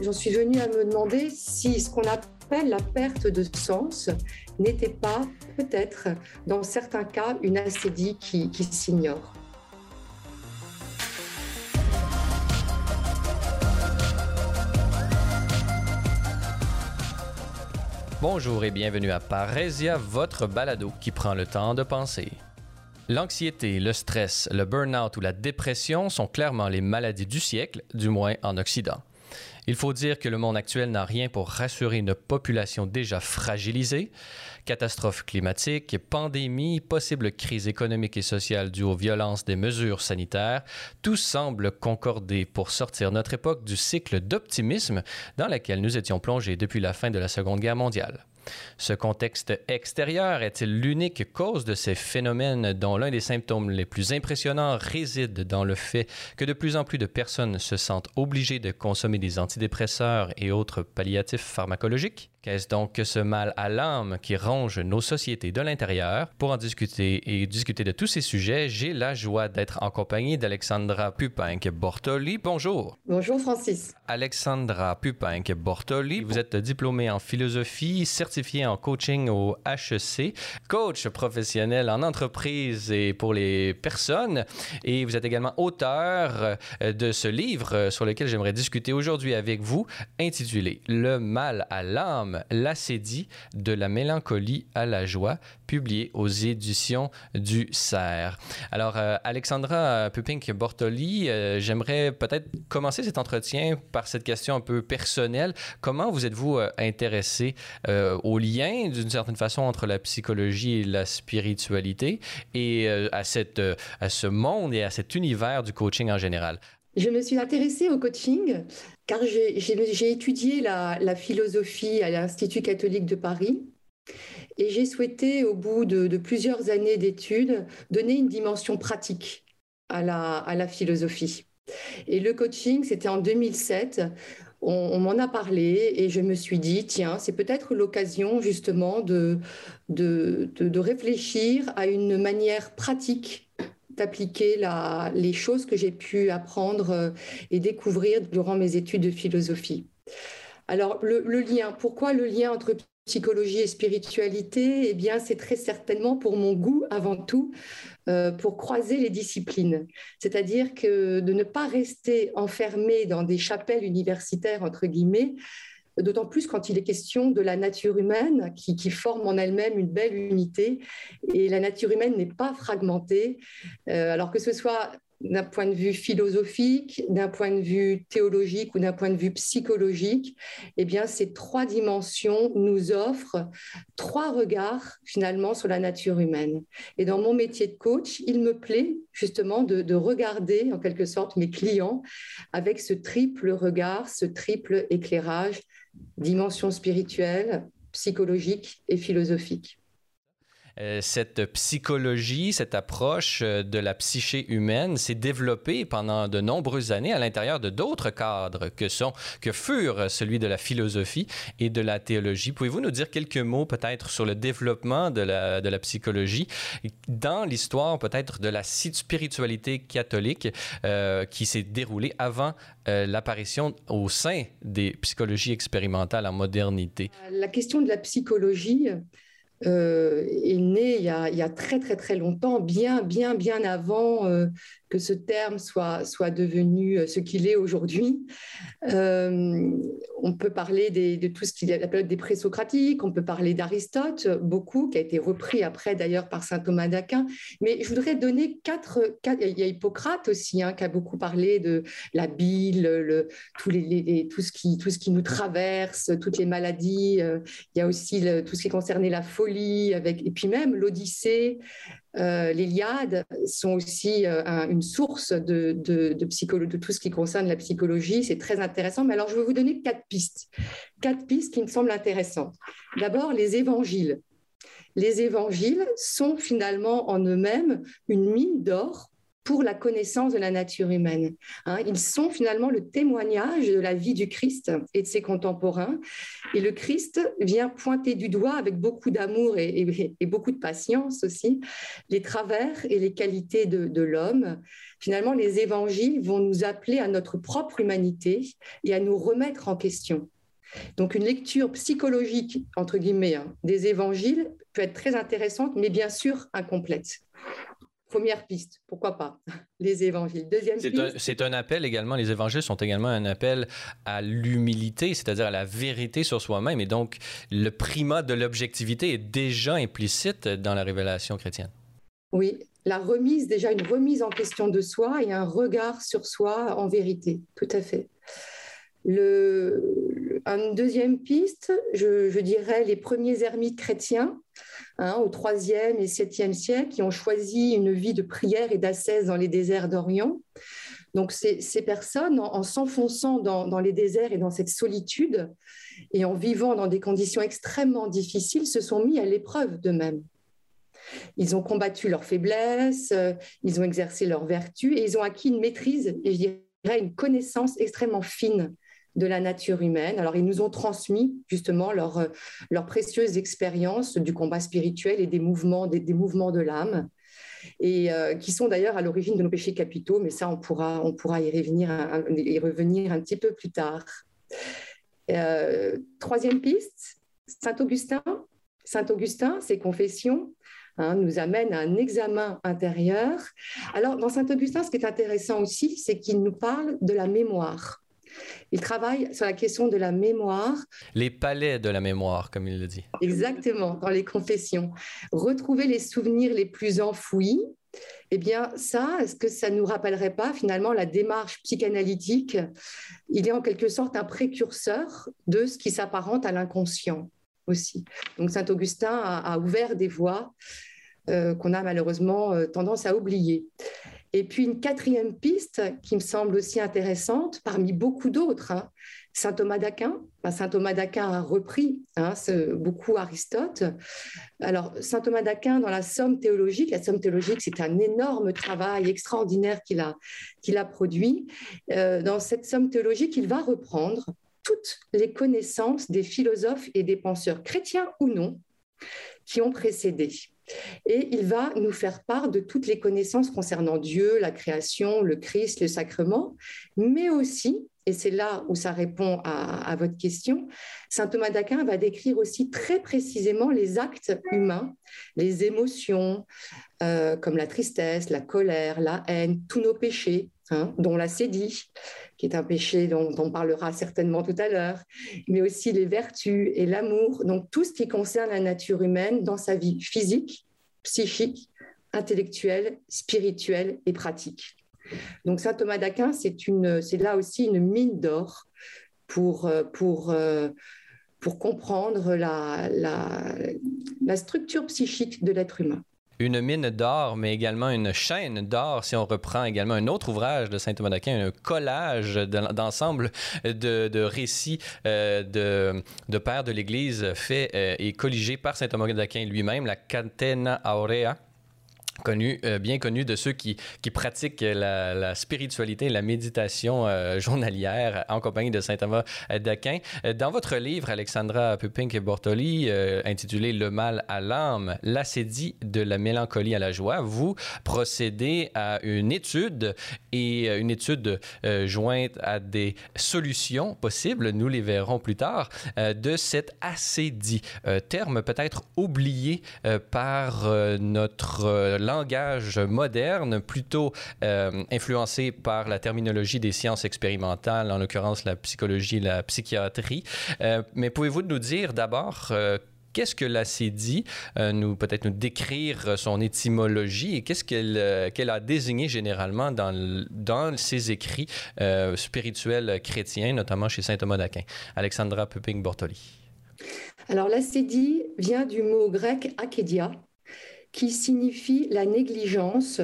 j'en suis venue à me demander si ce qu'on appelle la perte de sens n'était pas peut-être dans certains cas une assédie qui, qui s'ignore. Bonjour et bienvenue à Parésia, votre balado qui prend le temps de penser. L'anxiété, le stress, le burn-out ou la dépression sont clairement les maladies du siècle, du moins en Occident. Il faut dire que le monde actuel n'a rien pour rassurer une population déjà fragilisée. Catastrophes climatiques, pandémie, possible crise économique et sociale due aux violences des mesures sanitaires, tout semble concorder pour sortir notre époque du cycle d'optimisme dans lequel nous étions plongés depuis la fin de la Seconde Guerre mondiale. Ce contexte extérieur est-il l'unique cause de ces phénomènes dont l'un des symptômes les plus impressionnants réside dans le fait que de plus en plus de personnes se sentent obligées de consommer des antidépresseurs et autres palliatifs pharmacologiques? Qu'est-ce donc que ce mal à l'âme qui ronge nos sociétés de l'intérieur? Pour en discuter et discuter de tous ces sujets, j'ai la joie d'être en compagnie d'Alexandra Pupinck-Bortoli. Bonjour. Bonjour Francis. Alexandra Pupinck-Bortoli, vous êtes diplômée en philosophie, certifiée en coaching au HEC, coach professionnel en entreprise et pour les personnes, et vous êtes également auteur euh, de ce livre sur lequel j'aimerais discuter aujourd'hui avec vous, intitulé Le mal à l'âme l'acédie de la mélancolie à la joie, publié aux éditions du Cerf. Alors, euh, Alexandra Pupink-Bortoli, euh, j'aimerais peut-être commencer cet entretien par cette question un peu personnelle. Comment vous êtes-vous euh, intéressé au lien, d'une certaine façon, entre la psychologie et la spiritualité et à, cette, à ce monde et à cet univers du coaching en général? Je me suis intéressée au coaching car j'ai étudié la, philosophie à l'Institut catholique de Paris et j'ai souhaité, au bout de, plusieurs années d'études, donner une dimension pratique à la, philosophie. Et le coaching, c'était en 2007. On, m'en a parlé et je me suis dit, tiens, c'est peut-être l'occasion justement de, de, de réfléchir à une manière pratique d'appliquer les choses que j'ai pu apprendre euh, et découvrir durant mes études de philosophie. Alors, le, lien, pourquoi le lien entre psychologie et spiritualité? Eh bien, c'est très certainement pour mon goût avant tout, euh, pour croiser les disciplines. C'est-à-dire que de ne pas rester enfermé dans des chapelles universitaires, entre guillemets, d'autant plus quand il est question de la nature humaine qui, forme en elle-même une belle unité. Et la nature humaine n'est pas fragmentée, euh, alors que ce soit d'un point de vue philosophique, d'un point de vue théologique ou d'un point de vue psychologique, eh bien, ces trois dimensions nous offrent trois regards finalement sur la nature humaine. Et dans mon métier de coach, il me plaît justement de, de regarder en quelque sorte mes clients avec ce triple regard, ce triple éclairage dimension spirituelle, psychologique et philosophique. Euh, cette psychologie, cette approche euh, de la psyché humaine s'est développée pendant de nombreuses années à l'intérieur de d'autres cadres que sont, que furent celui de la philosophie et de la théologie. Pouvez-vous nous dire quelques mots peut-être sur le développement de la, de la psychologie dans l'histoire peut-être de la spiritualité catholique euh, qui s'est déroulée avant l'apparition au sein des psychologies expérimentales en modernité? La question de la psychologie, est né il y, a, il y, a, très très très longtemps, bien bien bien avant euh, que ce terme soit, soit devenu euh, ce qu'il est aujourd'hui. Euh, on peut parler de tout ce qu'il y a la période des présocratiques, on peut parler d'Aristote, beaucoup, qui a été repris après d'ailleurs par saint Thomas d'Aquin. Mais je voudrais donner quatre, Il y a Hippocrate aussi, hein, qui a beaucoup parlé de la bile, tout, ce qui, tout ce qui nous traverse, toutes les maladies. Euh, il y a aussi tout ce qui concernait la folie, et puis même l'Odyssée, euh, L'Iliade sont aussi euh, une source de, de, de tout ce qui concerne la psychologie. C'est très intéressant. Mais alors, je vais vous donner quatre pistes. Quatre pistes qui me semblent intéressantes. D'abord, les évangiles. Les évangiles sont finalement en eux-mêmes une mine d'or pour la connaissance de la nature humaine. Hein. ils sont finalement le témoignage de la vie du Christ et de ses contemporains. Et le Christ vient pointer du doigt avec beaucoup d'amour et, beaucoup de patience aussi les travers et les qualités de, l'homme. Finalement, les évangiles vont nous appeler à notre propre humanité et à nous remettre en question. Donc une lecture psychologique, entre guillemets, hein, des évangiles peut être très intéressante, mais bien sûr incomplète. Première piste, pourquoi pas? Les évangiles. Deuxième piste. C'est un, appel également, les évangiles sont également un appel à l'humilité, c'est-à-dire à la vérité sur soi-même. Et donc, le primat de l'objectivité est déjà implicite dans la révélation chrétienne. Oui, la remise, déjà une remise en question de soi et un regard sur soi en vérité, tout à fait. Le, une deuxième piste, je, dirais les premiers ermites chrétiens hein, au IIIe et 7e siècle qui ont choisi une vie de prière et d'ascèse dans les déserts d'Orient. Donc ces, personnes, en, s'enfonçant dans, dans, les déserts et dans cette solitude et en vivant dans des conditions extrêmement difficiles, se sont mis à l'épreuve d'eux-mêmes. Ils ont combattu leurs faiblesses, euh, ils ont exercé leurs vertus et ils ont acquis une maîtrise et je dirais une connaissance extrêmement fine de la nature humaine. Alors, ils nous ont transmis justement leur, euh, leur précieuse expérience du combat spirituel et des mouvements, des, mouvements de l'âme, et euh, qui sont d'ailleurs à l'origine de nos péchés capitaux, mais ça, on pourra, on pourra y, revenir un, y revenir un petit peu plus tard. Euh, troisième piste, Saint-Augustin. Saint-Augustin, ses confessions, hein, nous amènent à un examen intérieur. Alors, dans Saint-Augustin, ce qui est intéressant aussi, c'est qu'il nous parle de la mémoire. Il travaille sur la question de la mémoire. Les palais de la mémoire, comme il le dit. Exactement, dans les confessions. Retrouver les souvenirs les plus enfouis. Eh bien, ça, est-ce que ça ne nous rappellerait pas finalement la démarche psychanalytique? Il est en quelque sorte un précurseur de ce qui s'apparente à l'inconscient aussi. Donc, Saint Augustin a, ouvert des voies euh, qu'on a malheureusement euh, tendance à oublier. Et puis une quatrième piste qui me semble aussi intéressante, parmi beaucoup d'autres, hein, Saint Thomas d'Aquin. Saint Thomas d'Aquin a repris hein, beaucoup Aristote. Alors Saint Thomas d'Aquin dans la Somme théologique, la Somme théologique c'est un énorme travail extraordinaire qu'il a, qu'il a produit. Euh, dans cette Somme théologique, il va reprendre toutes les connaissances des philosophes et des penseurs chrétiens ou non qui ont précédé. Et il va nous faire part de toutes les connaissances concernant Dieu, la création, le Christ, le sacrement, mais aussi, et c'est là où ça répond à, votre question, Saint Thomas d'Aquin va décrire aussi très précisément les actes humains, les émotions, euh, comme la tristesse, la colère, la haine, tous nos péchés, hein, dont la sédie, qui est un péché dont, dont, on parlera certainement tout à l'heure, mais aussi les vertus et l'amour, donc tout ce qui concerne la nature humaine dans sa vie physique, psychique, intellectuelle, spirituelle et pratique. Donc saint Thomas d'Aquin, c'est là aussi une mine d'or pour, euh, pour, euh, pour comprendre la, la, structure psychique de l'être humain. Une mine d'or, mais également une chaîne d'or, si on reprend également un autre ouvrage de Saint-Thomas d'Aquin, un collage d'ensemble de, récits euh, de, de pères de l'Église fait euh, et colligé par Saint-Thomas d'Aquin lui-même, la Catena Aurea connu, euh, bien connu de ceux qui, qui pratiquent la, spiritualité et la méditation euh, journalière en compagnie de saint Thomas d'Aquin. Euh, dans votre livre, Alexandra Pupink et Bortoli, intitulé Le mal à l'âme, l'acédie de la mélancolie à la joie, vous procédez à une étude et une étude jointe à des solutions possibles, nous les verrons plus tard, de cette acédie, terme peut-être oublié par notre langage moderne, plutôt euh, influencé par la terminologie des sciences expérimentales, en l'occurrence la psychologie, la psychiatrie. Euh, mais pouvez-vous nous dire d'abord euh, qu'est-ce que l'acédie, nous peut-être nous décrire son étymologie et qu'est-ce qu'elle a désigné généralement dans, dans ses écrits spirituels chrétiens, notamment chez saint Thomas d'Aquin? Alexandra Puping-Bortoli. Alors l'acédie vient du mot grec akédia, qui signifie la négligence,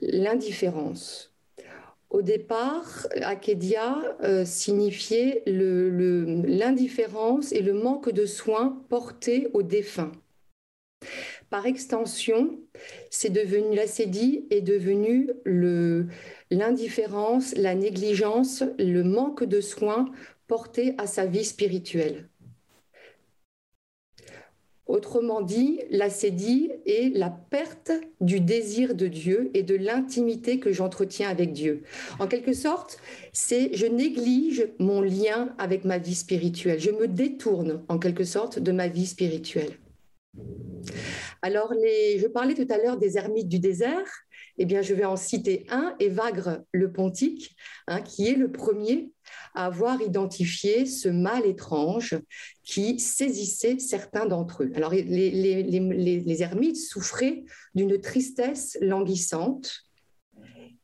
l'indifférence. Au départ, Akedia euh, signifiait l'indifférence et le manque de soins portés aux défunts. par extension, c'est devenu l'acédie est devenu l'indifférence, la négligence, le manque de soins portés à sa vie spirituelle. Autrement dit, l'acédie est la perte du désir de Dieu et de l'intimité que j'entretiens avec Dieu. En quelque sorte, c'est je néglige mon lien avec ma vie spirituelle. Je me détourne en quelque sorte de ma vie spirituelle. Alors, je parlais tout à l'heure des ermites du désert. Eh bien, je vais en citer un, Évagre le Pontique, hein, qui est le premier à avoir identifié ce mal étrange qui saisissait certains d'entre eux. Alors, les, les ermites souffraient d'une tristesse languissante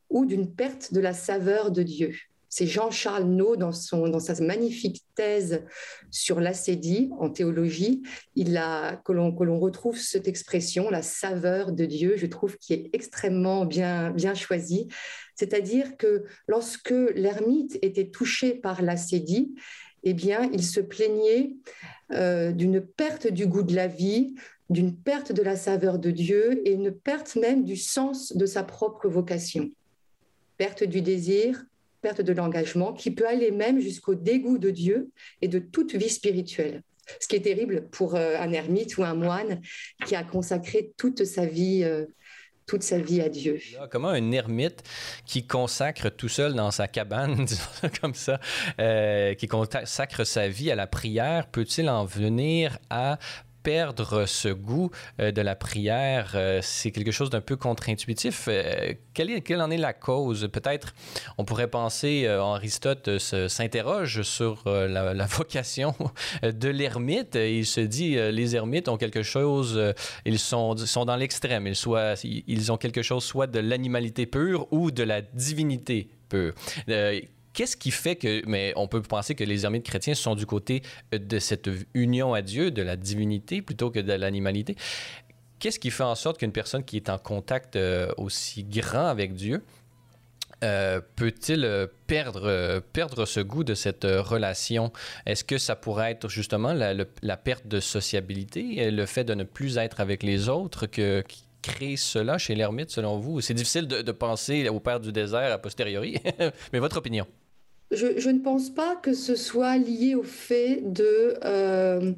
ou d'une perte de la saveur de Dieu. C'est Jean-Charles Naud, dans, dans sa magnifique thèse sur l'acédie en théologie, il a, que l'on retrouve cette expression, la saveur de Dieu, je trouve qui est extrêmement bien, bien choisie. C'est-à-dire que lorsque l'ermite était touché par l'acédie, eh bien, il se plaignait euh, d'une perte du goût de la vie, d'une perte de la saveur de Dieu et une perte même du sens de sa propre vocation. Perte du désir, perte de l'engagement, qui peut aller même jusqu'au dégoût de Dieu et de toute vie spirituelle. Ce qui est terrible pour euh, un ermite ou un moine qui a consacré toute sa vie. Euh, toute sa vie à Dieu. Comment un ermite qui consacre tout seul dans sa cabane, disons comme ça, euh, qui consacre sa vie à la prière, peut-il en venir à perdre ce goût euh, de la prière, euh, c'est quelque chose d'un peu contre-intuitif. Euh, quelle, en est la cause? Peut-être on pourrait penser, Aristote s'interroge sur la, vocation de l'ermite. Il se dit, les ermites ont quelque chose, ils sont, dans l'extrême. Ils ont quelque chose soit de l'animalité pure ou de la divinité pure. Qu'est-ce qui fait que, mais on peut penser que les ermites chrétiens sont du côté euh, de cette union à Dieu, de la divinité plutôt que de l'animalité? Qu'est-ce qui fait en sorte qu'une personne qui est en contact euh, aussi grand avec Dieu euh, peut-il perdre, perdre ce goût de cette relation? Est-ce que ça pourrait être justement la, perte de sociabilité, le fait de ne plus être avec les autres que, qui crée cela chez l'ermite, selon vous? C'est difficile de, de penser au Père du désert a posteriori, mais votre opinion? Je, ne pense pas que ce soit lié au fait de, euh,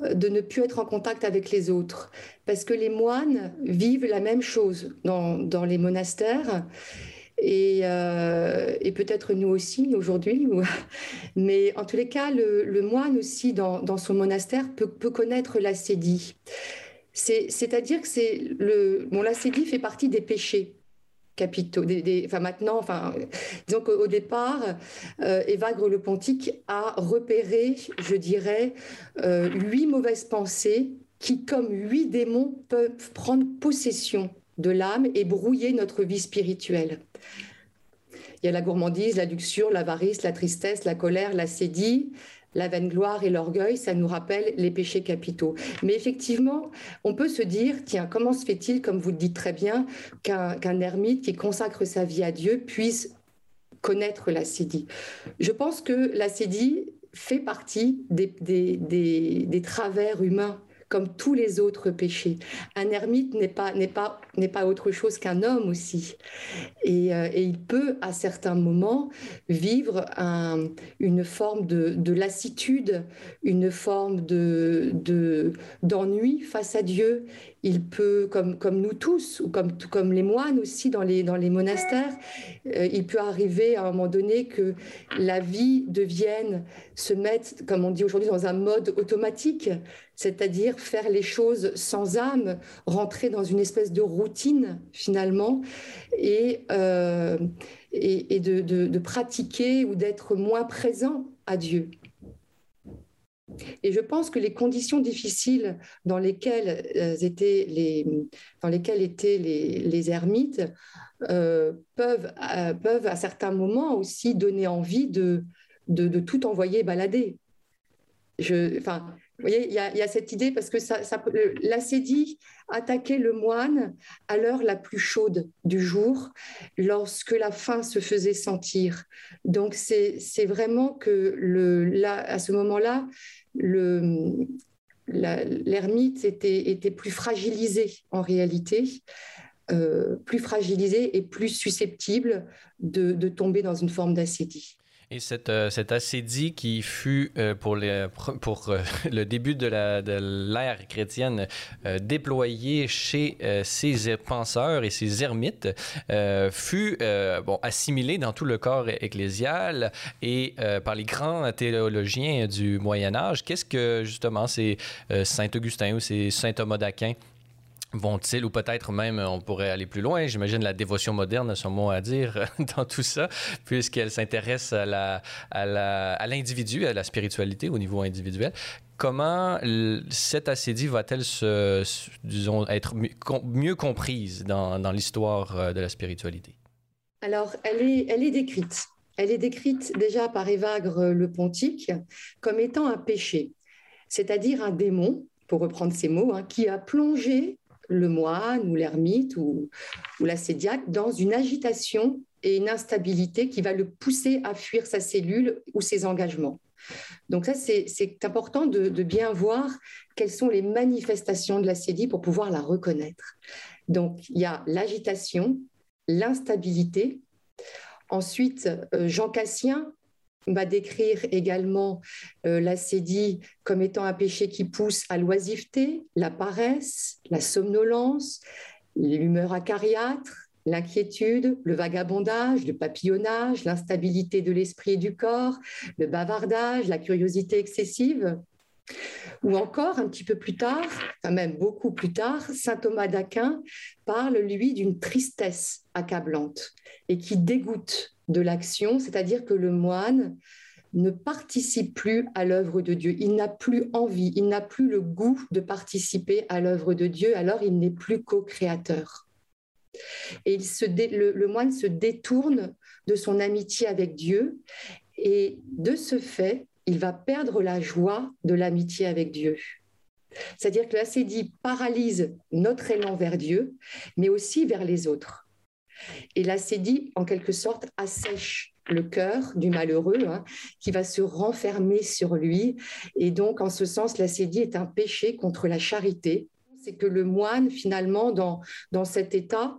de ne plus être en contact avec les autres, parce que les moines vivent la même chose dans, dans les monastères. Et, euh, et peut-être nous aussi aujourd'hui, mais en tous les cas, le, moine aussi dans, dans, son monastère peut, peut connaître l'acédie. C'est-à-dire que c'est le, bon, l'acédie fait partie des péchés capitaux. Des, enfin maintenant, enfin, disons qu'au départ, euh, le Pontique a repéré, je dirais, euh, huit mauvaises pensées qui, comme huit démons, peuvent prendre possession de l'âme et brouiller notre vie spirituelle. Il y a la gourmandise, la luxure, l'avarice, la tristesse, la colère, la sédie, la vaine gloire et l'orgueil, ça nous rappelle les péchés capitaux. Mais effectivement, on peut se dire, tiens, comment se fait-il, comme vous le dites très bien, qu'un ermite qui consacre sa vie à Dieu puisse connaître la sédie Je pense que la sédie fait partie des, des travers humains comme tous les autres péchés. Un ermite n'est pas, n'est pas, n'est pas autre chose qu'un homme aussi. Et, euh, et, il peut, à certains moments, vivre un, une forme de, de, lassitude, une forme de, de, d'ennui face à Dieu il peut, comme, nous tous, ou comme, comme les moines aussi dans les, monastères, euh, il peut arriver à un moment donné que la vie devienne, se mettre, comme on dit aujourd'hui, dans un mode automatique, c'est-à-dire faire les choses sans âme, rentrer dans une espèce de routine finalement, et, euh, et, de pratiquer ou d'être moins présent à Dieu. Et je pense que les conditions difficiles dans lesquelles, euh, étaient, les, dans lesquelles étaient les, les ermites euh, peuvent, euh, peuvent à certains moments aussi donner envie de, de, tout envoyer balader. Enfin, vous voyez, il y, a, cette idée parce que ça, ça l'acédie attaquait le moine à l'heure la plus chaude du jour, lorsque la faim se faisait sentir. Donc c'est vraiment que le, là, à ce moment-là, le, l'ermite était, plus fragilisé en réalité, euh, plus fragilisé et plus susceptible de, de tomber dans une forme d'acédie. Et cette, euh, acédie qui fut euh, pour, euh, le début de l'ère chrétienne déployée chez ces penseurs et ces ermites fut bon, assimilée dans tout le corps ecclésial et par les grands théologiens du Moyen Âge. Qu'est-ce que justement c'est Saint Augustin ou c'est Saint Thomas d'Aquin? Vont-ils, ou peut-être même on pourrait aller plus loin, j'imagine la dévotion moderne a son mot à dire dans tout ça, puisqu'elle s'intéresse à, la, à, l'individu, à, la spiritualité au niveau individuel. Comment cette assédie va-t-elle se, disons, être mieux comprise dans, dans l'histoire euh, de la spiritualité? Alors, elle est, elle est décrite. Elle est décrite déjà par Évagre le Pontique comme étant un péché, c'est-à-dire un démon, pour reprendre ces mots, hein, qui a plongé le moine ou l'ermite ou, ou l'assédiaque dans une agitation et une instabilité qui va le pousser à fuir sa cellule ou ses engagements. Donc ça, c'est important de, bien voir quelles sont les manifestations de l'assédie pour pouvoir la reconnaître. Donc il y a l'agitation, l'instabilité. Ensuite, euh, Jean Cassien va décrire également euh, l'acédie comme étant un péché qui pousse à l'oisiveté, la paresse, la somnolence, l'humeur acariâtre, l'inquiétude, le vagabondage, le papillonnage, l'instabilité de l'esprit et du corps, le bavardage, la curiosité excessive. Ou encore, un petit peu plus tard, enfin même beaucoup plus tard, saint Thomas d'Aquin parle, lui, d'une tristesse accablante et qui dégoûte de l'action, c'est-à-dire que le moine ne participe plus à l'œuvre de Dieu. Il n'a plus envie, il n'a plus le goût de participer à l'œuvre de Dieu, alors il n'est plus co-créateur. Et il se le, moine se détourne de son amitié avec Dieu et de ce fait, il va perdre la joie de l'amitié avec Dieu. C'est-à-dire que l'assédie paralyse notre élan vers Dieu, mais aussi vers les autres. Et l'acédie, en quelque sorte, assèche le cœur du malheureux hein, qui va se renfermer sur lui. Et donc, en ce sens, l'acédie est un péché contre la charité. C'est que le moine, finalement, dans, dans cet état,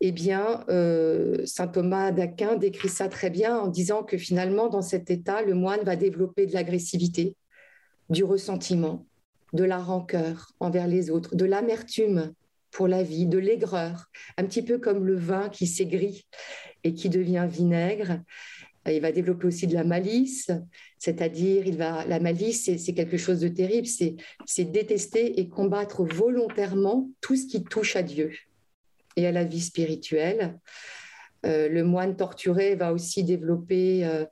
eh bien, euh, saint Thomas d'Aquin décrit ça très bien en disant que finalement, dans cet état, le moine va développer de l'agressivité, du ressentiment, de la rancœur envers les autres, de l'amertume pour la vie, de l'aigreur, un petit peu comme le vin qui s'aigrit et qui devient vinaigre. Il va développer aussi de la malice, c'est-à-dire il va la malice c'est quelque chose de terrible, c'est détester et combattre volontairement tout ce qui touche à Dieu et à la vie spirituelle. Euh, le moine torturé va aussi développer euh,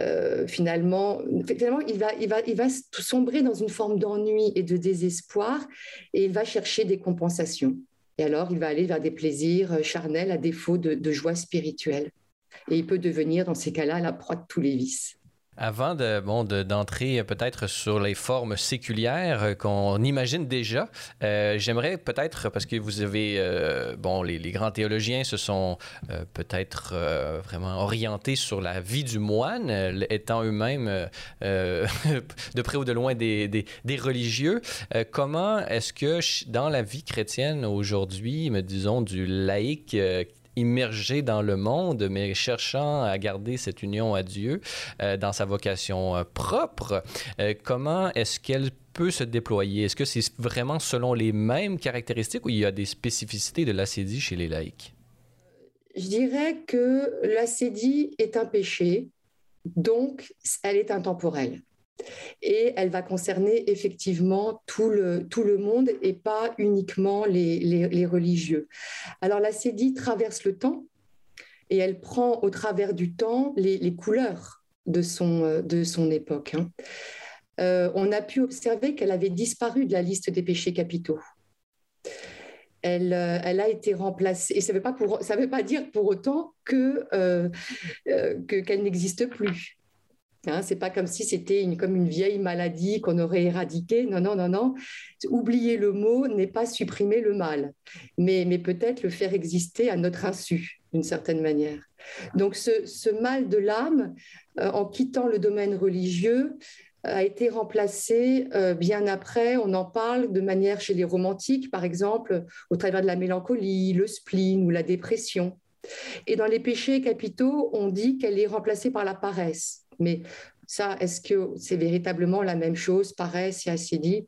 euh, finalement, finalement il, va, il, va, il va sombrer dans une forme d'ennui et de désespoir et il va chercher des compensations. Et alors, il va aller vers des plaisirs euh, charnels à défaut de joie spirituelle. Et il peut devenir, dans ces cas-là, la proie de tous les vices. Avant de, bon, d'entrer peut-être sur les formes séculières euh, qu'on imagine déjà, euh, j'aimerais peut-être, parce que vous avez, euh, bon, les, grands théologiens se sont peut-être vraiment orientés sur la vie du moine, étant eux-mêmes de près ou de loin des, des, religieux. comment est-ce que dans la vie chrétienne aujourd'hui, disons, du laïc immergé dans le monde, mais cherchant à garder cette union à Dieu euh, dans sa vocation euh, propre. Euh, comment est-ce qu'elle peut se déployer? Est-ce que c'est vraiment selon les mêmes caractéristiques ou il y a des spécificités de l'acédie chez les laïcs? Je dirais que l'acédie est un péché, donc elle est intemporelle et elle va concerner effectivement tout le, tout le monde et pas uniquement les, les, religieux. Alors la sédie traverse le temps et elle prend au travers du temps les, les couleurs de son, de son époque. Hein. Euh, on a pu observer qu'elle avait disparu de la liste des péchés capitaux. Elle, euh, elle, a été remplacée. Et ça ne veut, veut, pas dire pour autant que, euh, que, qu'elle n'existe plus. Hein, c'est pas comme si c'était une, comme une vieille maladie qu'on aurait éradiquée. Non, non, non, non. Oublier le mot n'est pas supprimer le mal, mais, peut-être le faire exister à notre insu, d'une certaine manière. Donc ce, ce mal de l'âme, euh, en quittant le domaine religieux, a été remplacé euh, bien après. On en parle de manière chez les romantiques, par exemple, au travers de la mélancolie, le spleen ou la dépression. Et dans les péchés capitaux, on dit qu'elle est remplacée par la paresse. Mais ça, est-ce que c'est véritablement la même chose, paresse et acédie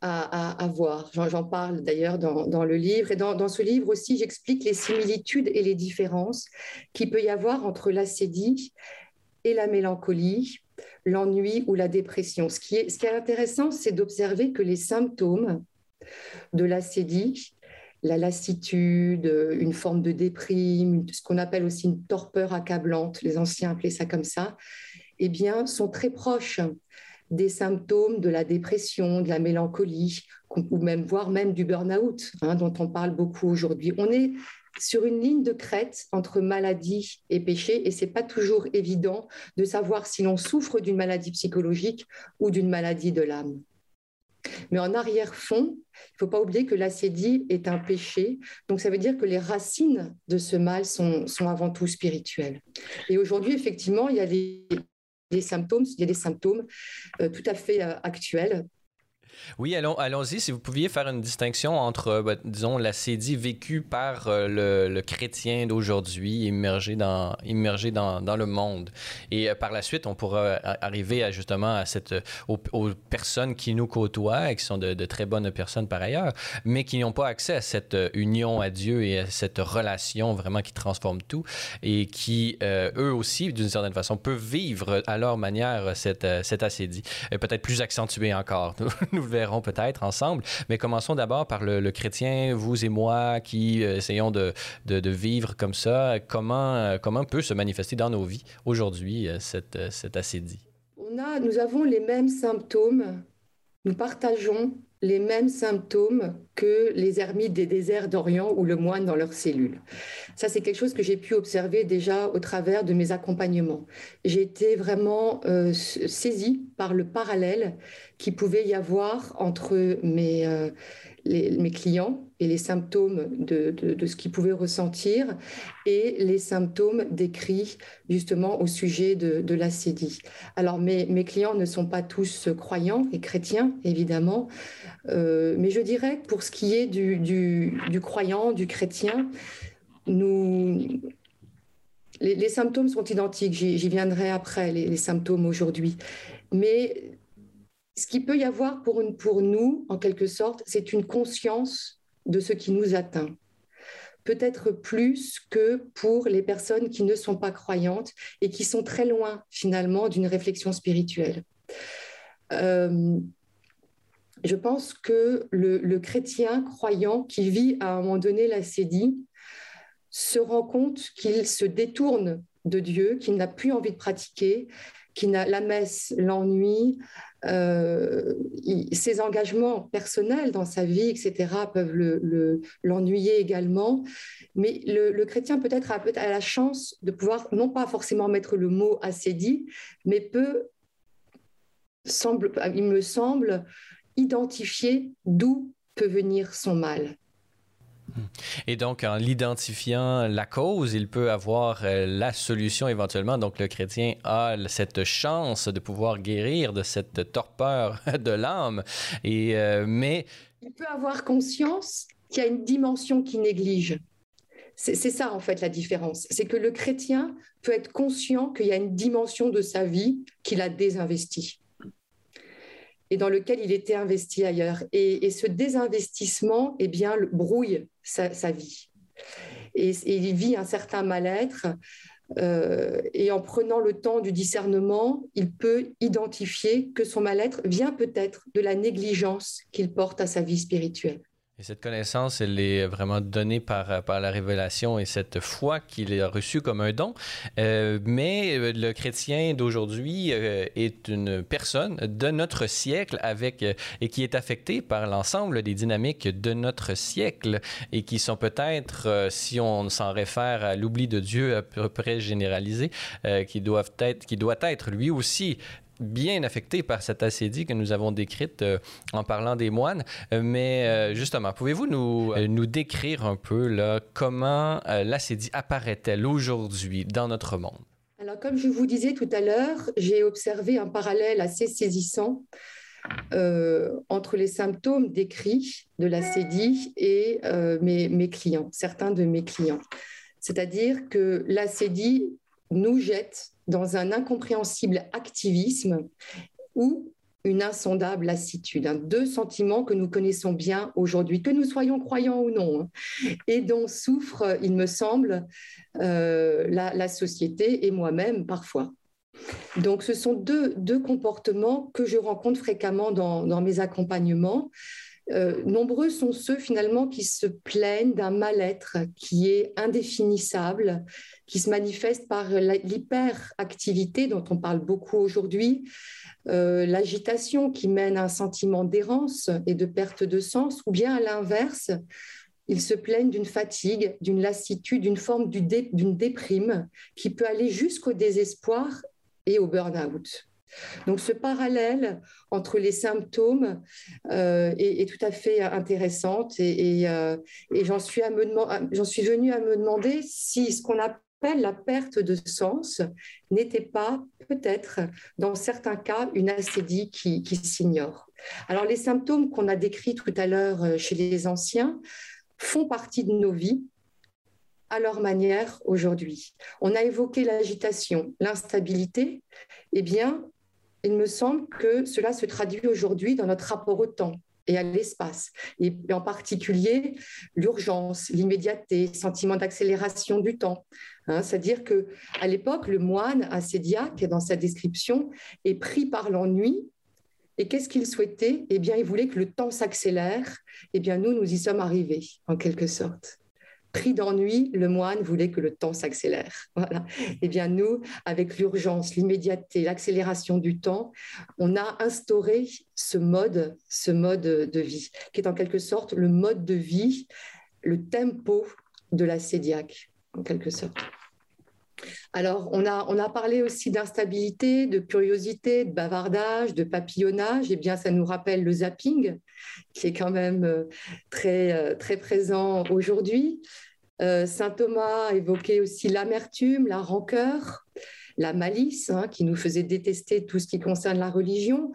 à, à, voir? J'en parle d'ailleurs dans, le livre. Et dans, ce livre aussi, j'explique les similitudes et les différences qu'il peut y avoir entre l'acédie et la mélancolie, l'ennui ou la dépression. Ce qui est, ce qui est intéressant, c'est d'observer que les symptômes de l'acédie, la lassitude, une forme de déprime, ce qu'on appelle aussi une torpeur accablante, les anciens appelaient ça comme ça, eh bien, sont très proches des symptômes de la dépression, de la mélancolie, ou même, voire même du burn-out, hein, dont on parle beaucoup aujourd'hui. On est sur une ligne de crête entre maladie et péché, et c'est pas toujours évident de savoir si l'on souffre d'une maladie psychologique ou d'une maladie de l'âme. Mais en arrière-fond, il ne faut pas oublier que l'acédie est un péché. Donc ça veut dire que les racines de ce mal sont, avant tout spirituelles. Et aujourd'hui, effectivement, il y a des, des symptômes, il y a des symptômes euh, tout à fait euh, actuels oui, allons, allons-y. Si vous pouviez faire une distinction entre, euh, ben, disons, la cédie vécue par euh, le, chrétien d'aujourd'hui, immergé, dans, immergé dans, le monde. Et euh, par la suite, on pourra arriver justement à cette, aux, personnes qui nous côtoient, et qui sont de, très bonnes personnes par ailleurs, mais qui n'ont pas accès à cette union à Dieu et à cette relation vraiment qui transforme tout et qui, eux aussi, d'une certaine façon, peuvent vivre à leur manière cette, cette acédie. Peut-être plus accentuée encore. verrons peut-être ensemble. Mais commençons d'abord par le, chrétien, vous et moi, qui euh, essayons de, de, vivre comme ça. Comment, euh, comment peut se manifester dans nos vies aujourd'hui euh, cette, cette acédie? On a, nous avons les mêmes symptômes. Nous partageons les mêmes symptômes que les ermites des déserts d'Orient ou le moine dans leurs cellules. Ça, c'est quelque chose que j'ai pu observer déjà au travers de mes accompagnements. J'ai été vraiment euh, saisie par le parallèle qui pouvait y avoir entre mes, euh, mes clients et les symptômes de, de, ce qu'ils pouvaient ressentir et les symptômes décrits justement au sujet de, de l'acédie. Alors mes, mes, clients ne sont pas tous croyants et chrétiens, évidemment, euh, mais je dirais que pour ce qui est du, du, croyant, du chrétien, nous, les, symptômes sont identiques, j'y viendrai après, les, les symptômes aujourd'hui. Mais ce qu'il peut y avoir pour, une, pour nous, en quelque sorte, c'est une conscience de ce qui nous atteint. Peut-être plus que pour les personnes qui ne sont pas croyantes et qui sont très loin finalement d'une réflexion spirituelle. Euh, je pense que le, chrétien croyant qui vit à un moment donné la sédie se rend compte qu'il se détourne de Dieu, qu'il n'a plus envie de pratiquer, qu'il n'a la messe l'ennui, euh, ses engagements personnels dans sa vie, etc., peuvent l'ennuyer le, également. Mais le, chrétien peut-être a, la chance de pouvoir, non pas forcément mettre le mot assédie, mais peut, semble, il me semble, identifier d'où peut venir son mal. Et donc, en l'identifiant la cause, il peut avoir euh, la solution éventuellement. Donc, le chrétien a cette chance de pouvoir guérir de cette torpeur de l'âme. Et euh, mais il peut avoir conscience qu'il y a une dimension qui néglige. C'est ça en fait la différence. C'est que le chrétien peut être conscient qu'il y a une dimension de sa vie qu'il a désinvestie et dans lequel il était investi ailleurs. Et, ce désinvestissement eh bien, brouille sa, vie. Et, il vit un certain mal-être. Euh, et en prenant le temps du discernement, il peut identifier que son mal-être vient peut-être de la négligence qu'il porte à sa vie spirituelle. Et cette connaissance, elle est vraiment donnée par, par la révélation et cette foi qu'il a reçue comme un don. Euh, mais euh, le chrétien d'aujourd'hui euh, est une personne de notre siècle avec, et qui est affecté par l'ensemble des dynamiques de notre siècle et qui sont peut-être, si on s'en réfère à l'oubli de Dieu à peu près généralisé, qui, doivent être, qui doit être lui aussi bien affecté par cette acédie que nous avons décrite euh, en parlant des moines. Euh, mais euh, justement, pouvez-vous nous, nous décrire un peu là, comment l'acédie apparaît-elle aujourd'hui dans notre monde? Alors, comme je vous disais tout à l'heure, j'ai observé un parallèle assez saisissant entre les symptômes décrits de la CDI et mes, clients, certains de mes clients. C'est-à-dire que la CDI nous jette dans un incompréhensible activisme ou une insondable lassitude, hein. deux sentiments que nous connaissons bien aujourd'hui, que nous soyons croyants ou non, hein, et dont souffre, il me semble, euh, la, société et moi-même parfois. Donc ce sont deux, deux, comportements que je rencontre fréquemment dans, dans mes accompagnements. Euh, nombreux sont ceux finalement qui se plaignent d'un mal-être qui est indéfinissable, qui se manifeste par l'hyperactivité dont on parle beaucoup aujourd'hui, euh, l'agitation qui mène à un sentiment d'errance et de perte de sens, ou bien à l'inverse, ils se plaignent d'une fatigue, d'une lassitude, d'une forme d'une déprime qui peut aller jusqu'au désespoir et au burn-out. Donc ce parallèle entre les symptômes euh, est, tout à fait intéressant et, euh, j'en suis, suis venue à me demander si ce qu'on appelle la perte de sens n'était pas peut-être dans certains cas une acédie qui, qui s'ignore. Alors les symptômes qu'on a décrits tout à l'heure euh, chez les anciens font partie de nos vies à leur manière aujourd'hui. On a évoqué l'agitation, l'instabilité. Eh bien, il me semble que cela se traduit aujourd'hui dans notre rapport au temps et à l'espace, et en particulier l'urgence, l'immédiateté, sentiment d'accélération du temps. Hein. C'est-à-dire que à l'époque, le moine ascédiaque, dans sa description, est pris par l'ennui. Et qu'est-ce qu'il souhaitait? Eh bien, il voulait que le temps s'accélère. Eh bien, nous, nous y sommes arrivés, en quelque sorte pris d'ennui, le moine voulait que le temps s'accélère. Voilà. Eh bien, nous, avec l'urgence, l'immédiateté, l'accélération du temps, on a instauré ce mode, ce mode de vie, qui est en quelque sorte le mode de vie, le tempo de la sédiaque, en quelque sorte. Alors, on a, on a parlé aussi d'instabilité, de curiosité, de bavardage, de papillonnage. Eh bien, ça nous rappelle le zapping, qui est quand même euh, très, euh, très présent aujourd'hui. Euh, Saint Thomas évoquait aussi l'amertume, la rancœur, la malice, hein, qui nous faisait détester tout ce qui concerne la religion.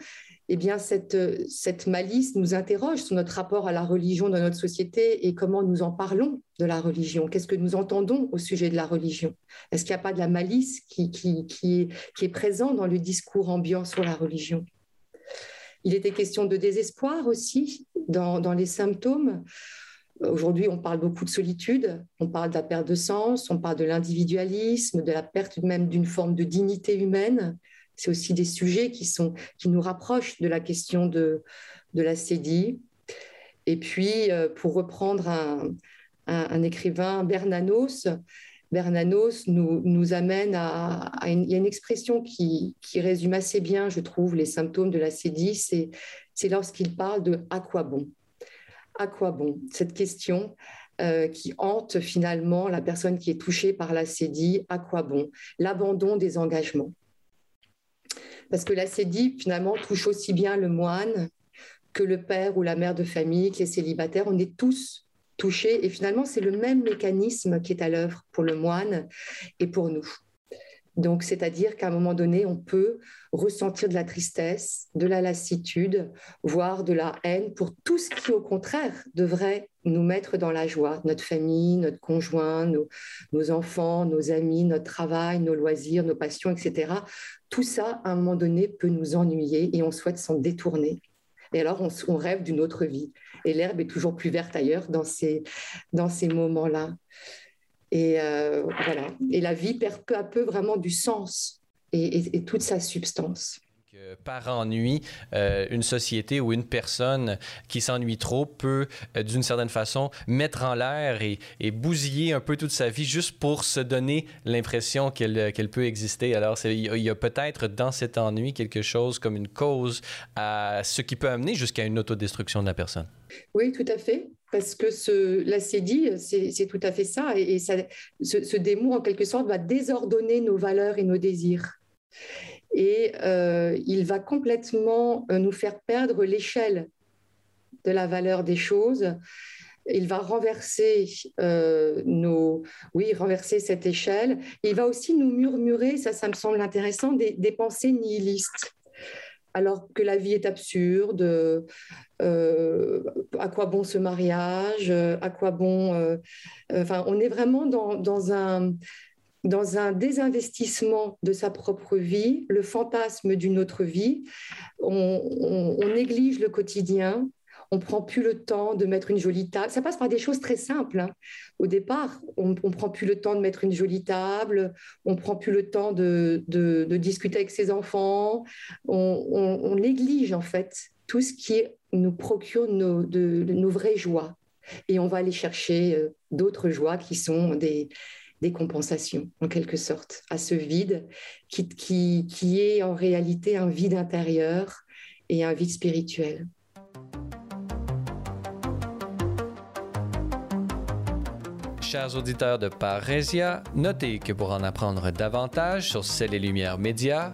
Eh bien, cette, cette malice nous interroge sur notre rapport à la religion dans notre société et comment nous en parlons de la religion. Qu'est-ce que nous entendons au sujet de la religion? Est-ce qu'il n'y a pas de la malice qui, est, présent dans le discours ambiant sur la religion? Il était question de désespoir aussi dans les symptômes. Aujourd'hui, on parle beaucoup de solitude, on parle de la perte de sens, on parle de l'individualisme, de la perte même d'une forme de dignité humaine. C'est aussi des sujets qui, sont, qui nous rapprochent de la question de, de la CDI. Et puis, euh, pour reprendre un, un, écrivain, Bernanos, Bernanos nous, nous amène à, une, il une expression qui, qui, résume assez bien, je trouve, les symptômes de la CDI, c'est lorsqu'il parle de à quoi bon à quoi bon Cette question euh, qui hante finalement la personne qui est touchée par la CDI, à quoi bon L'abandon des engagements? Parce que la CDI, finalement, touche aussi bien le moine que le père ou la mère de famille qui est célibataire. On est tous touchés et finalement, c'est le même mécanisme qui est à l'œuvre pour le moine et pour nous. Donc, c'est-à-dire qu'à un moment donné, on peut ressentir de la tristesse, de la lassitude, voire de la haine pour tout ce qui, au contraire, devrait nous mettre dans la joie. Notre famille, notre conjoint, nos, enfants, nos amis, notre travail, nos loisirs, nos passions, etc. Tout ça, à un moment donné, peut nous ennuyer et on souhaite s'en détourner. Et alors, on, rêve d'une autre vie. Et l'herbe est toujours plus verte ailleurs dans ces, dans ces moments-là. Et euh, voilà. Et la vie perd peu à peu vraiment du sens et, toute sa substance par ennui, euh, une société ou une personne qui s'ennuie trop peut, euh, d'une certaine façon, mettre en l'air et, bousiller un peu toute sa vie juste pour se donner l'impression qu'elle peut exister. Alors, il y a, peut-être dans cet ennui quelque chose comme une cause à ce qui peut amener jusqu'à une autodestruction de la personne. Oui, tout à fait parce que ce, la c'est tout à fait ça, et, ça, ce, ce démon, en quelque sorte, va désordonner nos valeurs et nos désirs. Et euh, il va complètement euh, nous faire perdre l'échelle de la valeur des choses, il va renverser nos, oui, renverser cette échelle. Il va aussi nous murmurer, ça, ça me semble intéressant, des pensées nihilistes alors que la vie est absurde, euh, à quoi bon ce mariage, à quoi bon... Euh, enfin, on est vraiment dans, un, dans un désinvestissement de sa propre vie, le fantasme d'une autre vie. on, néglige le quotidien, on prend plus le temps de mettre une jolie table. Ça passe par des choses très simples. Hein. Au départ, on, ne prend plus le temps de mettre une jolie table, on prend plus le temps de, discuter avec ses enfants. On, néglige en fait tout ce qui nous procure nos, vraies joies. Et on va aller chercher euh, d'autres joies qui sont des, compensations, en quelque sorte, à ce vide qui est en réalité un vide intérieur et un vide spirituel. Chers auditeurs de Parésia, notez que pour en apprendre davantage sur Celles et Lumières Médias,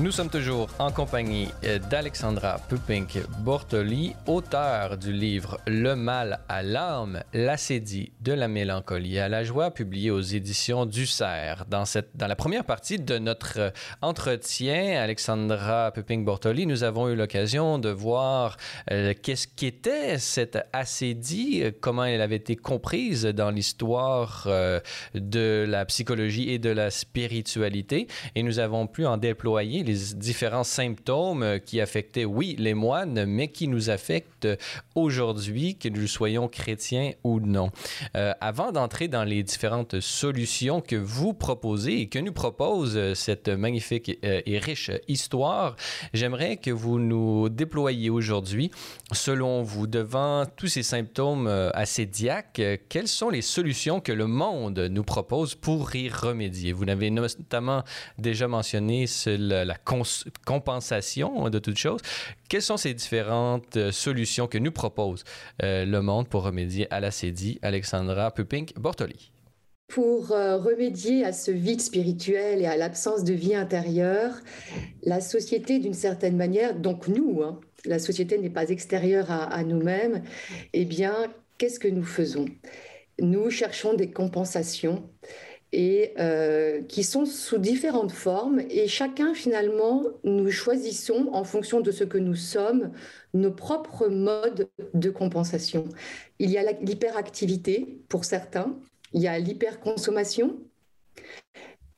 Nous sommes toujours en compagnie euh, d'Alexandra Pupink-Bortoli, auteur du livre Le mal à l'âme, l'acédie de la mélancolie à la joie, publié aux éditions du Cerf. Dans, cette, dans la première partie de notre euh, entretien, Alexandra Pupink-Bortoli, nous avons eu l'occasion de voir euh, qu'est-ce qu'était cette acédie, comment elle avait été comprise dans l'histoire de la psychologie et de la spiritualité, et nous avons pu en déployer différents symptômes euh, qui affectaient, oui, les moines, mais qui nous affectent aujourd'hui, que nous soyons chrétiens ou non. Euh, avant d'entrer dans les différentes solutions que vous proposez et que nous propose euh, cette magnifique et riche histoire, j'aimerais que vous nous déployiez aujourd'hui, selon vous, devant tous ces symptômes acédiaques, quelles sont les solutions que le monde nous propose pour y remédier? Vous n'avez notamment déjà mentionné la compensation de toutes choses. Quelles sont ces différentes euh, solutions que nous propose euh, le monde pour remédier à la cédie? Alexandra Pupink-Bortoli. Pour euh, remédier à ce vide spirituel et à l'absence de vie intérieure, la société, d'une certaine manière, donc nous, hein, la société n'est pas extérieure à, à nous-mêmes, eh bien, qu'est-ce que nous faisons? Nous cherchons des compensations et euh, qui sont sous différentes formes. Et chacun, finalement, nous choisissons, en fonction de ce que nous sommes, nos propres modes de compensation. Il y a l'hyperactivité pour certains, il y a l'hyperconsommation,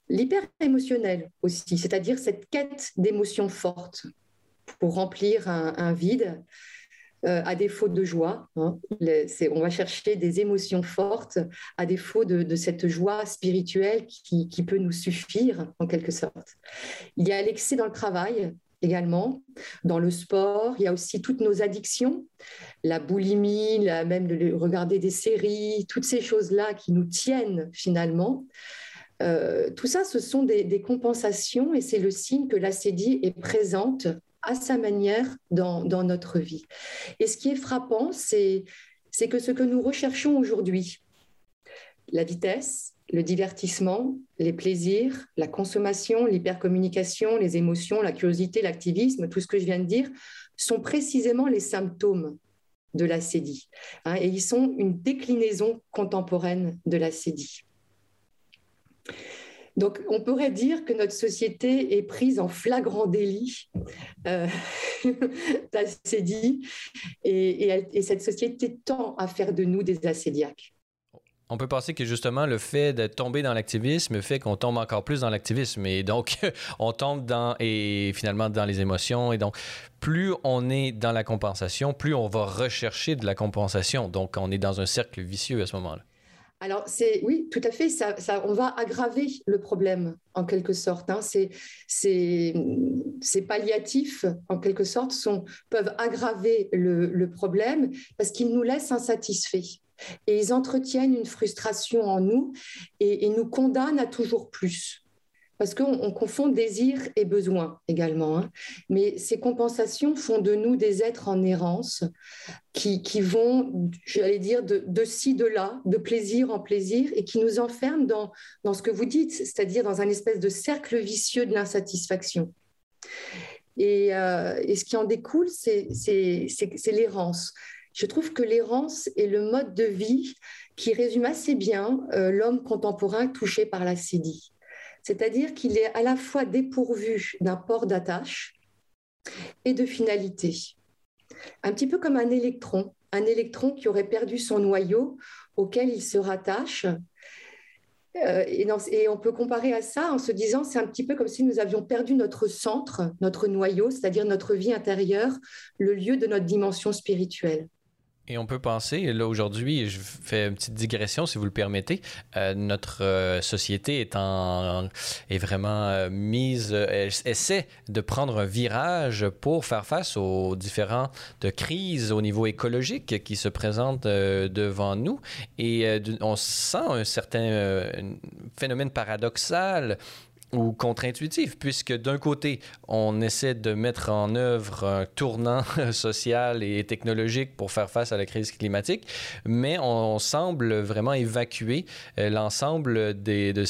l'hyperémotionnel aussi, c'est-à-dire cette quête d'émotions fortes pour remplir un vide. Euh, à défaut de joie. Hein. on va chercher des émotions fortes à défaut de, cette joie spirituelle qui, peut nous suffire en quelque sorte. Il y a l'excès dans le travail également, dans le sport. Il y a aussi toutes nos addictions, la boulimie, la, même de regarder des séries, toutes ces choses-là qui nous tiennent finalement. Euh, tout ça, ce sont des, des compensations et c'est le signe que l'acédie est présente à sa manière dans, notre vie. Et ce qui est frappant, c'est que ce que nous recherchons aujourd'hui, la vitesse, le divertissement, les plaisirs, la consommation, l'hypercommunication, les émotions, la curiosité, l'activisme, tout ce que je viens de dire, sont précisément les symptômes de l'acédie. Hein, et ils sont une déclinaison contemporaine de l'acédie. Donc, on pourrait dire que notre société est prise en flagrant délit euh, et, et, cette société tend à faire de nous des acédiaques. On peut penser que justement le fait de tomber dans l'activisme fait qu'on tombe encore plus dans l'activisme et donc on tombe et finalement dans les émotions et donc plus on est dans la compensation, plus on va rechercher de la compensation. Donc on est dans un cercle vicieux à ce moment-là. Alors, c'est oui, tout à fait. Ça, on va aggraver le problème en quelque sorte. Hein. Ces, palliatifs, en quelque sorte, peuvent aggraver le, problème parce qu'ils nous laissent insatisfaits. Et ils entretiennent une frustration en nous et, et nous condamnent à toujours plus parce qu'on confond désir et besoin également. Hein. Mais ces compensations font de nous des êtres en errance qui, vont, j'allais dire, de, ci, de là, de plaisir en plaisir, et qui nous enferment dans, ce que vous dites, c'est-à-dire dans un espèce de cercle vicieux de l'insatisfaction. Et, euh, ce qui en découle, c'est l'errance. Je trouve que l'errance est le mode de vie qui résume assez bien euh, l'homme contemporain touché par la sédie c'est-à-dire qu'il est à la fois dépourvu d'un port d'attache et de finalité. Un petit peu comme un électron, un électron qui aurait perdu son noyau auquel il se rattache. Euh, et, on peut comparer à ça en se disant c'est un petit peu comme si nous avions perdu notre centre, notre noyau, c'est-à-dire notre vie intérieure, le lieu de notre dimension spirituelle. Et on peut penser, là aujourd'hui, je fais une petite digression si vous le permettez, euh, notre euh, société est, en, est vraiment euh, mise, elle essaie de prendre un virage pour faire face aux différentes crises au niveau écologique qui se présentent devant nous. Et on sent un certain phénomène paradoxal ou contre-intuitif, puisque d'un côté, on essaie de mettre en œuvre un tournant social et technologique pour faire face à la crise climatique, mais on, semble vraiment évacuer euh, l'ensemble de, de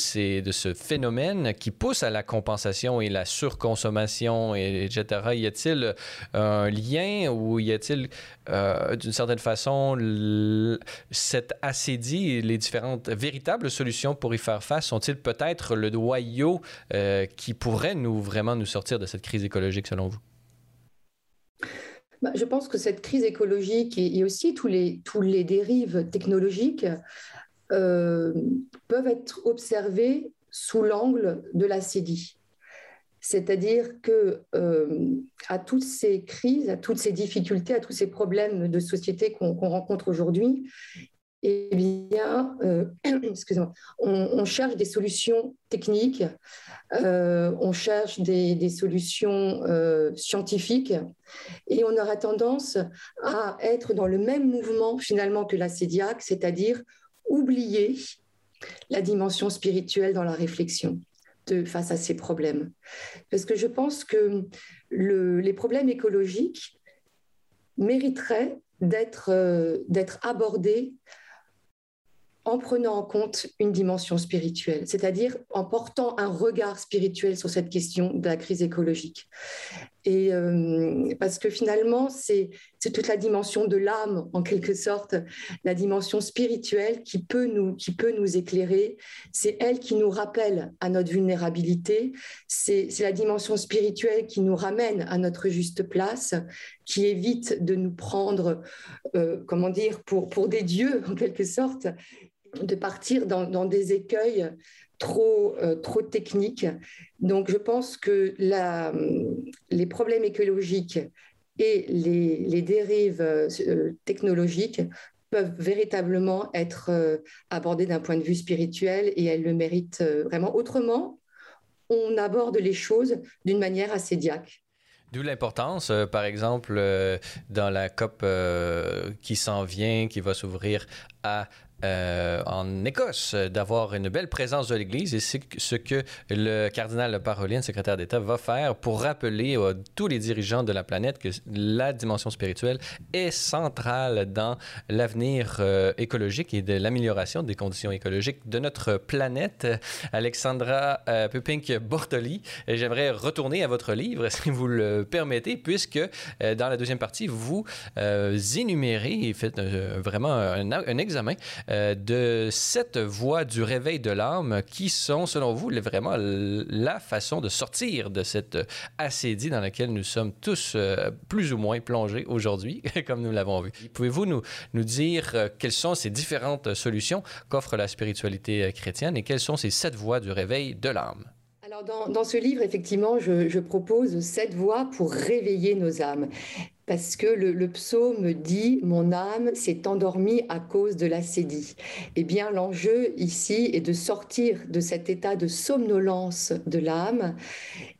ce phénomène qui pousse à la compensation et la surconsommation, et, etc. Y a-t-il un lien ou y a-t-il euh, d'une certaine façon cette assédie, les différentes véritables solutions pour y faire face? Sont-ils peut-être le noyau euh, qui pourrait nous vraiment nous sortir de cette crise écologique selon vous? Bah, je pense que cette crise écologique et, aussi tous les, tous les dérives technologiques euh, peuvent être observées sous l'angle de la CDI. C'est-à-dire que euh, à toutes ces crises, à toutes ces difficultés, à tous ces problèmes de société qu'on rencontre aujourd'hui, eh bien, euh, excusez-moi, on, cherche des solutions techniques, euh, on cherche des, solutions euh, scientifiques, et on aura tendance à être dans le même mouvement finalement que la CEDIAC, c'est-à-dire oublier la dimension spirituelle dans la réflexion de, face à ces problèmes. Parce que je pense que les problèmes écologiques mériteraient d'être abordés en prenant en compte une dimension spirituelle, c'est-à-dire en portant un regard spirituel sur cette question de la crise écologique. Et euh, parce que finalement, c'est toute la dimension de l'âme, en quelque sorte, la dimension spirituelle qui peut nous, qui peut nous éclairer. C'est elle qui nous rappelle à notre vulnérabilité. C'est la dimension spirituelle qui nous ramène à notre juste place, qui évite de nous prendre, euh, comment dire, pour, pour des dieux, en quelque sorte, de partir dans, des écueils trop, euh, trop techniques. Donc je pense que la, les problèmes écologiques et les, dérives euh, technologiques peuvent véritablement être euh, abordés d'un point de vue spirituel et elles le méritent vraiment. Autrement, on aborde les choses d'une manière assez diaque. D'où l'importance, par exemple, dans la COP qui s'en vient, qui va s'ouvrir à euh, en Écosse d'avoir une belle présence de l'Église et c'est ce que le cardinal Parolin, secrétaire d'État, va faire pour rappeler à tous les dirigeants de la planète que la dimension spirituelle est centrale dans l'avenir euh, écologique et de l'amélioration des conditions écologiques de notre planète. Alexandra euh, Pupink-Bortoli, j'aimerais retourner à votre livre, si vous le permettez, puisque dans la deuxième partie, vous énumérez et faites vraiment un examen de sept voies du réveil de l'âme qui sont, selon vous, vraiment la façon de sortir de cette assédie dans laquelle nous sommes tous plus ou moins plongés aujourd'hui, comme nous l'avons vu. Pouvez-vous nous, nous dire quelles sont ces différentes solutions qu'offre la spiritualité chrétienne et quelles sont ces sept voies du réveil de l'âme? Alors dans, ce livre, effectivement, je propose sept voies pour réveiller nos âmes parce que le, psaume dit Mon âme s'est endormie à cause de la sédie. Eh bien, l'enjeu ici est de sortir de cet état de somnolence de l'âme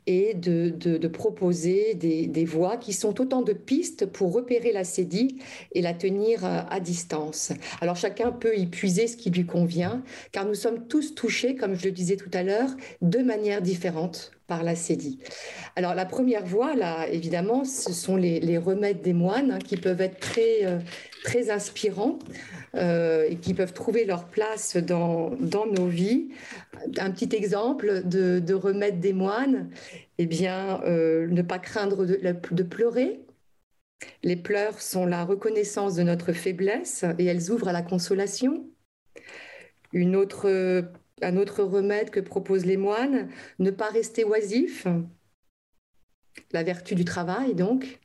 et de, proposer des, voies qui sont autant de pistes pour repérer la sédie et la tenir à distance. Alors, chacun peut y puiser ce qui lui convient, car nous sommes tous touchés, comme je le disais tout à l'heure, de manière différente par la sédie. Alors la première voie, là, évidemment, ce sont les, remèdes des moines hein, qui peuvent être très, euh, très inspirants euh, et qui peuvent trouver leur place dans, dans nos vies. Un petit exemple de, de remède des moines, eh bien, euh, ne pas craindre de pleurer, les pleurs sont la reconnaissance de notre faiblesse et elles ouvrent à la consolation. Une autre un autre remède que proposent les moines, ne pas rester oisif, la vertu du travail donc,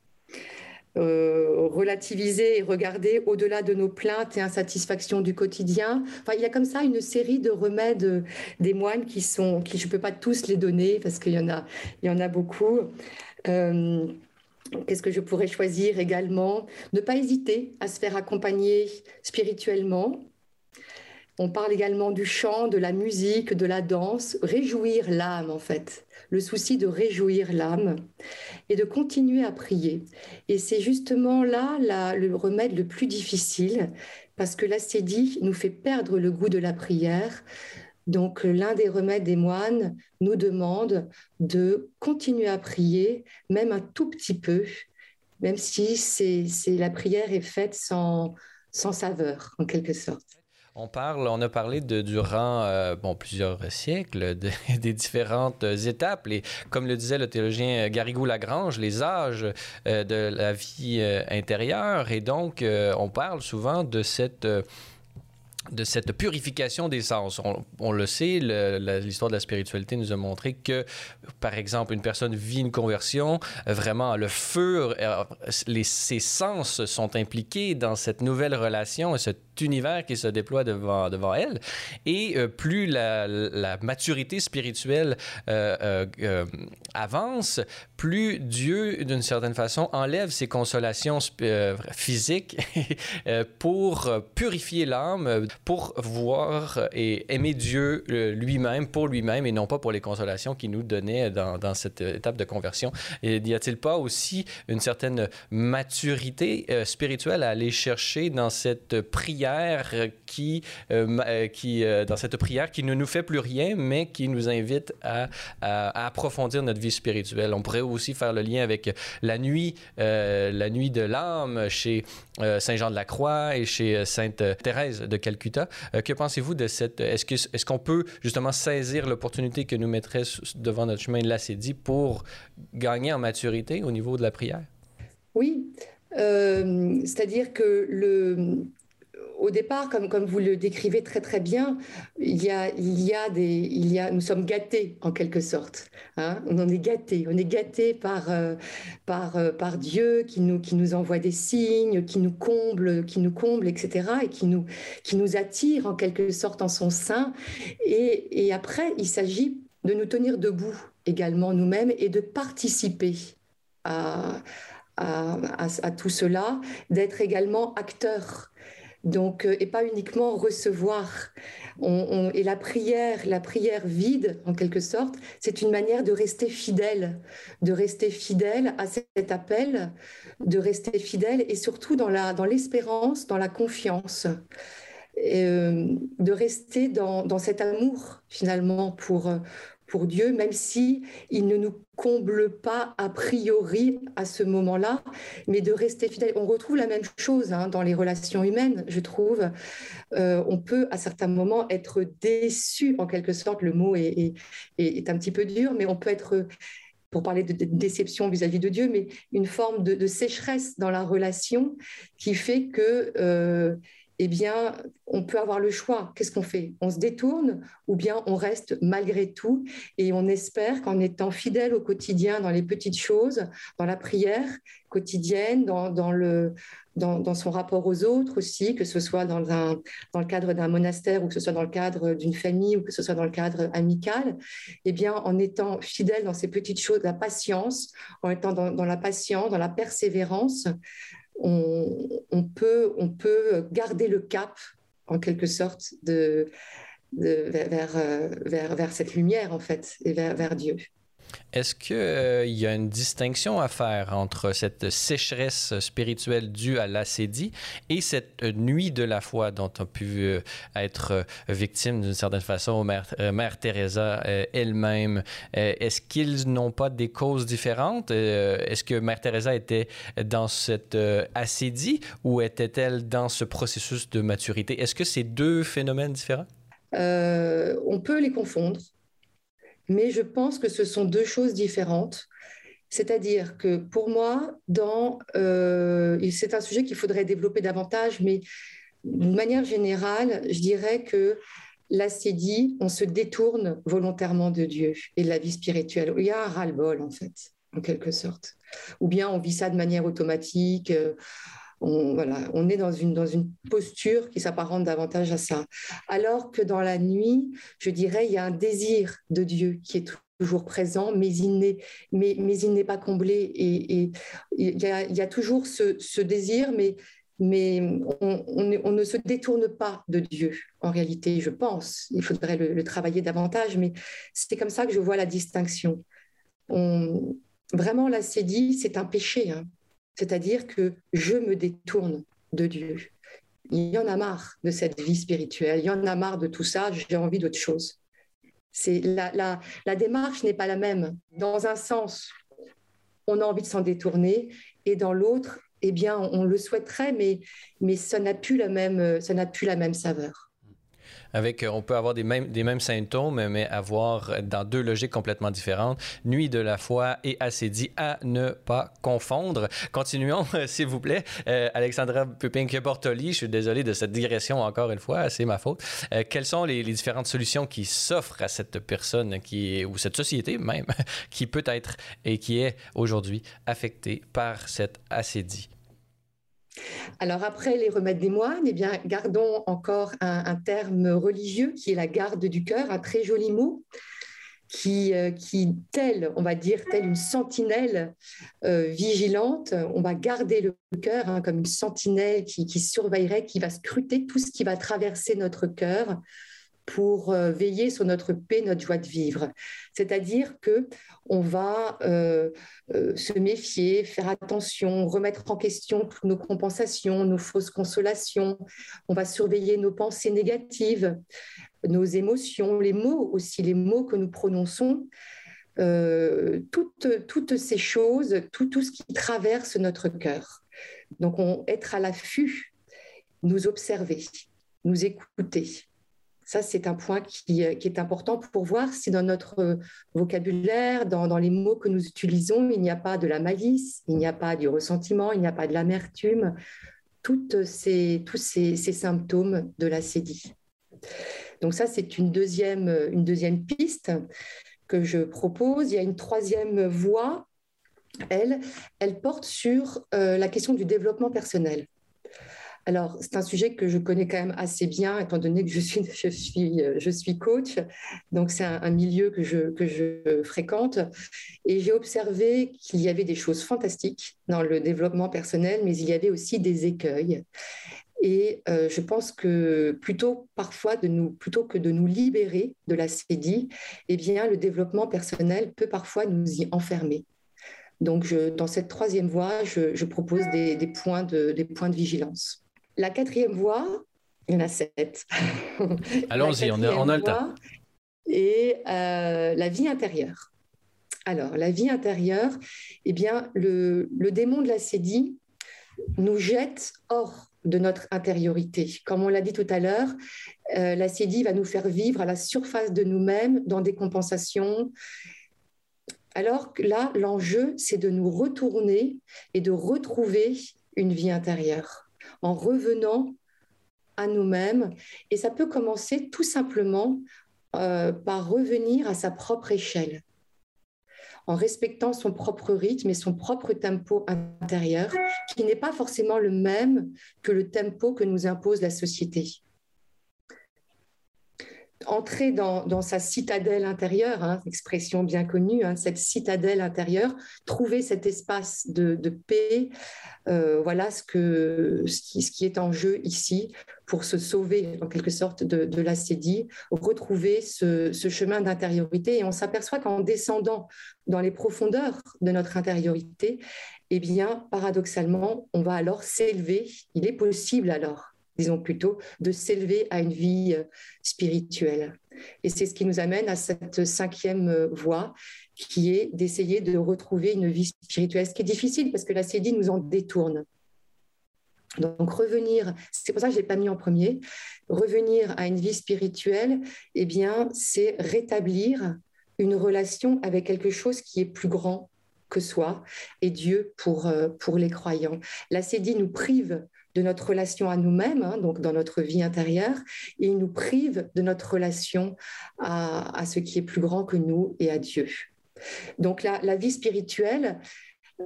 euh, relativiser et regarder au-delà de nos plaintes et insatisfactions du quotidien. Enfin, il y a comme ça une série de remèdes des moines qui sont, qui je ne peux pas tous les donner parce qu'il y en a, il y en a beaucoup. Euh, qu'est-ce que je pourrais choisir également? Ne pas hésiter à se faire accompagner spirituellement, on parle également du chant, de la musique, de la danse, réjouir l'âme en fait, le souci de réjouir l'âme et de continuer à prier. Et c'est justement là le remède le plus difficile parce que l'assédie nous fait perdre le goût de la prière. Donc l'un des remèdes des moines nous demande de continuer à prier, même un tout petit peu, même si c'est, la prière est faite sans saveur en quelque sorte. On parle, on a parlé de durant euh, plusieurs siècles des différentes étapes. Et comme le disait le théologien Garrigou Lagrange, les âges euh, de la vie euh, intérieure. Et donc, on parle souvent de cette de cette purification des sens. On, le sait, l'histoire de la spiritualité nous a montré que, par exemple, une personne vit une conversion, vraiment le feu, les, ses sens sont impliqués dans cette nouvelle relation et cet univers qui se déploie devant, devant elle. Et euh, plus la, maturité spirituelle euh, euh, avance, plus Dieu, d'une certaine façon, enlève ses consolations physiques pour purifier l'âme, pour voir et aimer Dieu lui-même, pour lui-même, et non pas pour les consolations qu'il nous donnait dans, cette étape de conversion. Et n'y a-t-il pas aussi une certaine maturité spirituelle à aller chercher dans cette prière qui, euh, euh, euh, dans cette prière qui ne nous fait plus rien, mais qui nous invite à, approfondir notre vie spirituelle? On pourrait aussi faire le lien avec la nuit, la nuit de l'âme chez Saint Jean de la Croix et chez Sainte Thérèse de Calcutta. que pensez-vous de cette Est-ce que est-ce qu'on peut justement saisir l'opportunité que nous mettrait devant notre chemin de pour gagner en maturité au niveau de la prière? Oui, c'est-à-dire que le, au départ, comme, comme vous le décrivez très très bien, il y a, il y a des, il y a, nous sommes gâtés en quelque sorte. Hein. on est gâtés. On est gâtés par, euh, par, euh, par Dieu qui nous, qui nous envoie des signes, qui nous comble, qui nous comble, etc. et qui nous, qui nous attire en quelque sorte en son sein. Et, et après, il s'agit de nous tenir debout également nous-mêmes et de participer à, à, à, à tout cela, d'être également acteurs donc, euh, et pas uniquement recevoir. et la prière, la prière vide, en quelque sorte, c'est une manière de rester fidèle, de rester fidèle à cet appel, de rester fidèle et surtout dans l'espérance, dans, dans la confiance. Euh, de rester dans, dans, cet amour finalement pour, pour Dieu, même si il ne nous comble pas a priori à ce moment-là, mais de rester fidèle. On retrouve la même chose hein, dans les relations humaines, je trouve. Euh, on peut à certains moments être déçu, en quelque sorte, le mot est, est, un petit peu dur, mais on peut être pour parler de, déception vis-à-vis de Dieu, mais une forme de, sécheresse dans la relation qui fait que euh, eh bien, on peut avoir le choix. Qu'est-ce qu'on fait? On se détourne ou bien on reste malgré tout et on espère qu'en étant fidèle au quotidien, dans les petites choses, dans la prière quotidienne, dans, le, dans, son rapport aux autres aussi, que ce soit dans, dans le cadre d'un monastère ou que ce soit dans le cadre d'une famille ou que ce soit dans le cadre amical, eh bien, en étant fidèle dans ces petites choses, la patience, en étant dans, dans la patience, dans la persévérance, on, peut, on peut garder le cap, en quelque sorte, de, vers, euh, vers, vers, cette lumière, en fait, et vers, vers Dieu. Est-ce qu'il euh, y a une distinction à faire entre cette sécheresse spirituelle due à l'acédie et cette nuit de la foi dont a pu euh, être euh, victime d'une certaine façon Mère, Mère Teresa elle-même? Est-ce qu'ils n'ont pas des causes différentes? Est-ce que Mère Teresa était dans cette acédie ou était-elle dans ce processus de maturité? Est-ce que c'est deux phénomènes différents? on peut les confondre mais je pense que ce sont deux choses différentes. C'est-à-dire que pour moi, euh, c'est un sujet qu'il faudrait développer davantage, mais d'une manière générale, je dirais que l'acédie, on se détourne volontairement de Dieu et de la vie spirituelle. Il y a un ras-le-bol, en fait, en quelque sorte. Ou bien on vit ça de manière automatique. On, est dans une, posture qui s'apparente davantage à ça. Alors que dans la nuit, je dirais, il y a un désir de Dieu qui est toujours présent, mais il n'est, pas comblé. Et, il, y a, toujours ce, désir, mais, on, ne se détourne pas de Dieu, en réalité, je pense. Il faudrait le, travailler davantage, mais c'est comme ça que je vois la distinction. On, vraiment, la sédie, c'est un péché. Hein c'est-à-dire que je me détourne de Dieu. Il y en a marre de cette vie spirituelle, il y en a marre de tout ça, j'ai envie d'autre chose. C'est la, la, démarche n'est pas la même. Dans un sens, on a envie de s'en détourner, et dans l'autre, eh bien, on, le souhaiterait, mais, mais ça n'a plus la même, ça n'a plus la même saveur avec, euh, on peut avoir des mêmes, symptômes, mais avoir dans deux logiques complètement différentes. Nuit de la foi et acédie à ne pas confondre. Continuons, s'il vous plaît. Euh, Alexandra Pupin-Bortoli, je suis désolé de cette digression encore une fois, c'est ma faute. Euh, quelles sont les, les, différentes solutions qui s'offrent à cette personne qui ou cette société même qui peut être et qui est aujourd'hui affectée par cette acédie? Alors après les remèdes des moines, eh bien, gardons encore un, terme religieux qui est la garde du cœur, un très joli mot qui, euh, qui tel, on va dire, telle une sentinelle euh, vigilante, on va garder le cœur hein, comme une sentinelle qui surveillerait, qui va scruter tout ce qui va traverser notre cœur pour euh, veiller sur notre paix, notre joie de vivre. C'est-à-dire que on va euh, euh, se méfier, faire attention, remettre en question nos compensations, nos fausses consolations. On va surveiller nos pensées négatives, nos émotions, les mots aussi, les mots que nous prononçons. toutes, ces choses, tout, ce qui traverse notre cœur. Donc, on, être à l'affût, nous observer, nous écouter. Ça, c'est un point qui, euh, est important pour voir si dans notre euh, vocabulaire, dans, les mots que nous utilisons, il n'y a pas de la malice, il n'y a pas du ressentiment, il n'y a pas de l'amertume, tous ces, symptômes de la sédie. Donc ça, c'est une deuxième, une deuxième piste que je propose. Il y a une troisième voie, elle, porte sur euh, la question du développement personnel. Alors, c'est un sujet que je connais quand même assez bien, étant donné que je suis, je suis, je suis coach. Donc, c'est un, milieu que je, que je fréquente. Et j'ai observé qu'il y avait des choses fantastiques dans le développement personnel, mais il y avait aussi des écueils. Et euh, je pense que plutôt parfois, de nous, plutôt que de nous libérer de la sédie, eh bien, le développement personnel peut parfois nous y enfermer. Donc, je, dans cette troisième voie, je, propose des, points de, des points de vigilance. La quatrième voie, il y en a sept. Allons-y, on, a le temps. Et euh, la vie intérieure. Alors, la vie intérieure, eh bien, le, démon de la sédie nous jette hors de notre intériorité. Comme on l'a dit tout à l'heure, euh, la sédie va nous faire vivre à la surface de nous-mêmes dans des compensations. Alors que là, l'enjeu, c'est de nous retourner et de retrouver une vie intérieure en revenant à nous-mêmes. Et ça peut commencer tout simplement euh, par revenir à sa propre échelle, en respectant son propre rythme et son propre tempo intérieur, qui n'est pas forcément le même que le tempo que nous impose la société entrer dans, sa citadelle intérieure, hein, expression bien connue, hein, cette citadelle intérieure, trouver cet espace de, paix, euh, voilà ce, que, ce qui, est en jeu ici pour se sauver en quelque sorte de, de l'acédie, retrouver ce, chemin d'intériorité. Et on s'aperçoit qu'en descendant dans les profondeurs de notre intériorité, eh bien, paradoxalement, on va alors s'élever. Il est possible alors disons plutôt, de s'élever à une vie euh, spirituelle. Et c'est ce qui nous amène à cette cinquième euh, voie, qui est d'essayer de retrouver une vie spirituelle, ce qui est difficile parce que la CEDI nous en détourne. Donc revenir, c'est pour ça que je l'ai pas mis en premier, revenir à une vie spirituelle, eh bien, c'est rétablir une relation avec quelque chose qui est plus grand que soi et Dieu pour, euh, pour les croyants. La CEDI nous prive de notre relation à nous-mêmes, hein, donc dans notre vie intérieure, il nous prive de notre relation à, ce qui est plus grand que nous et à Dieu. Donc la, vie spirituelle,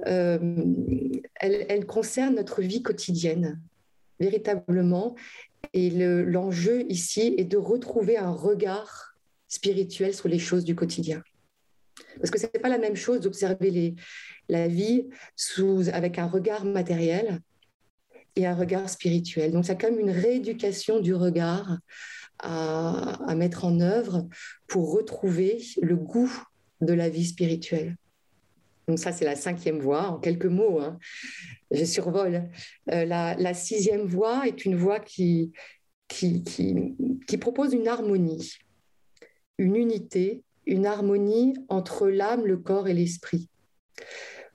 euh, elle, concerne notre vie quotidienne, véritablement. Et l'enjeu ici est de retrouver un regard spirituel sur les choses du quotidien. Parce que ce n'est pas la même chose d'observer la vie avec un regard matériel et un regard spirituel. Donc, c'est comme une rééducation du regard à, mettre en œuvre pour retrouver le goût de la vie spirituelle. Donc ça, c'est la cinquième voie, en quelques mots. Hein. Je survole. Euh, la, sixième voie est une voie qui, qui propose une harmonie, une unité, une harmonie entre l'âme, le corps et l'esprit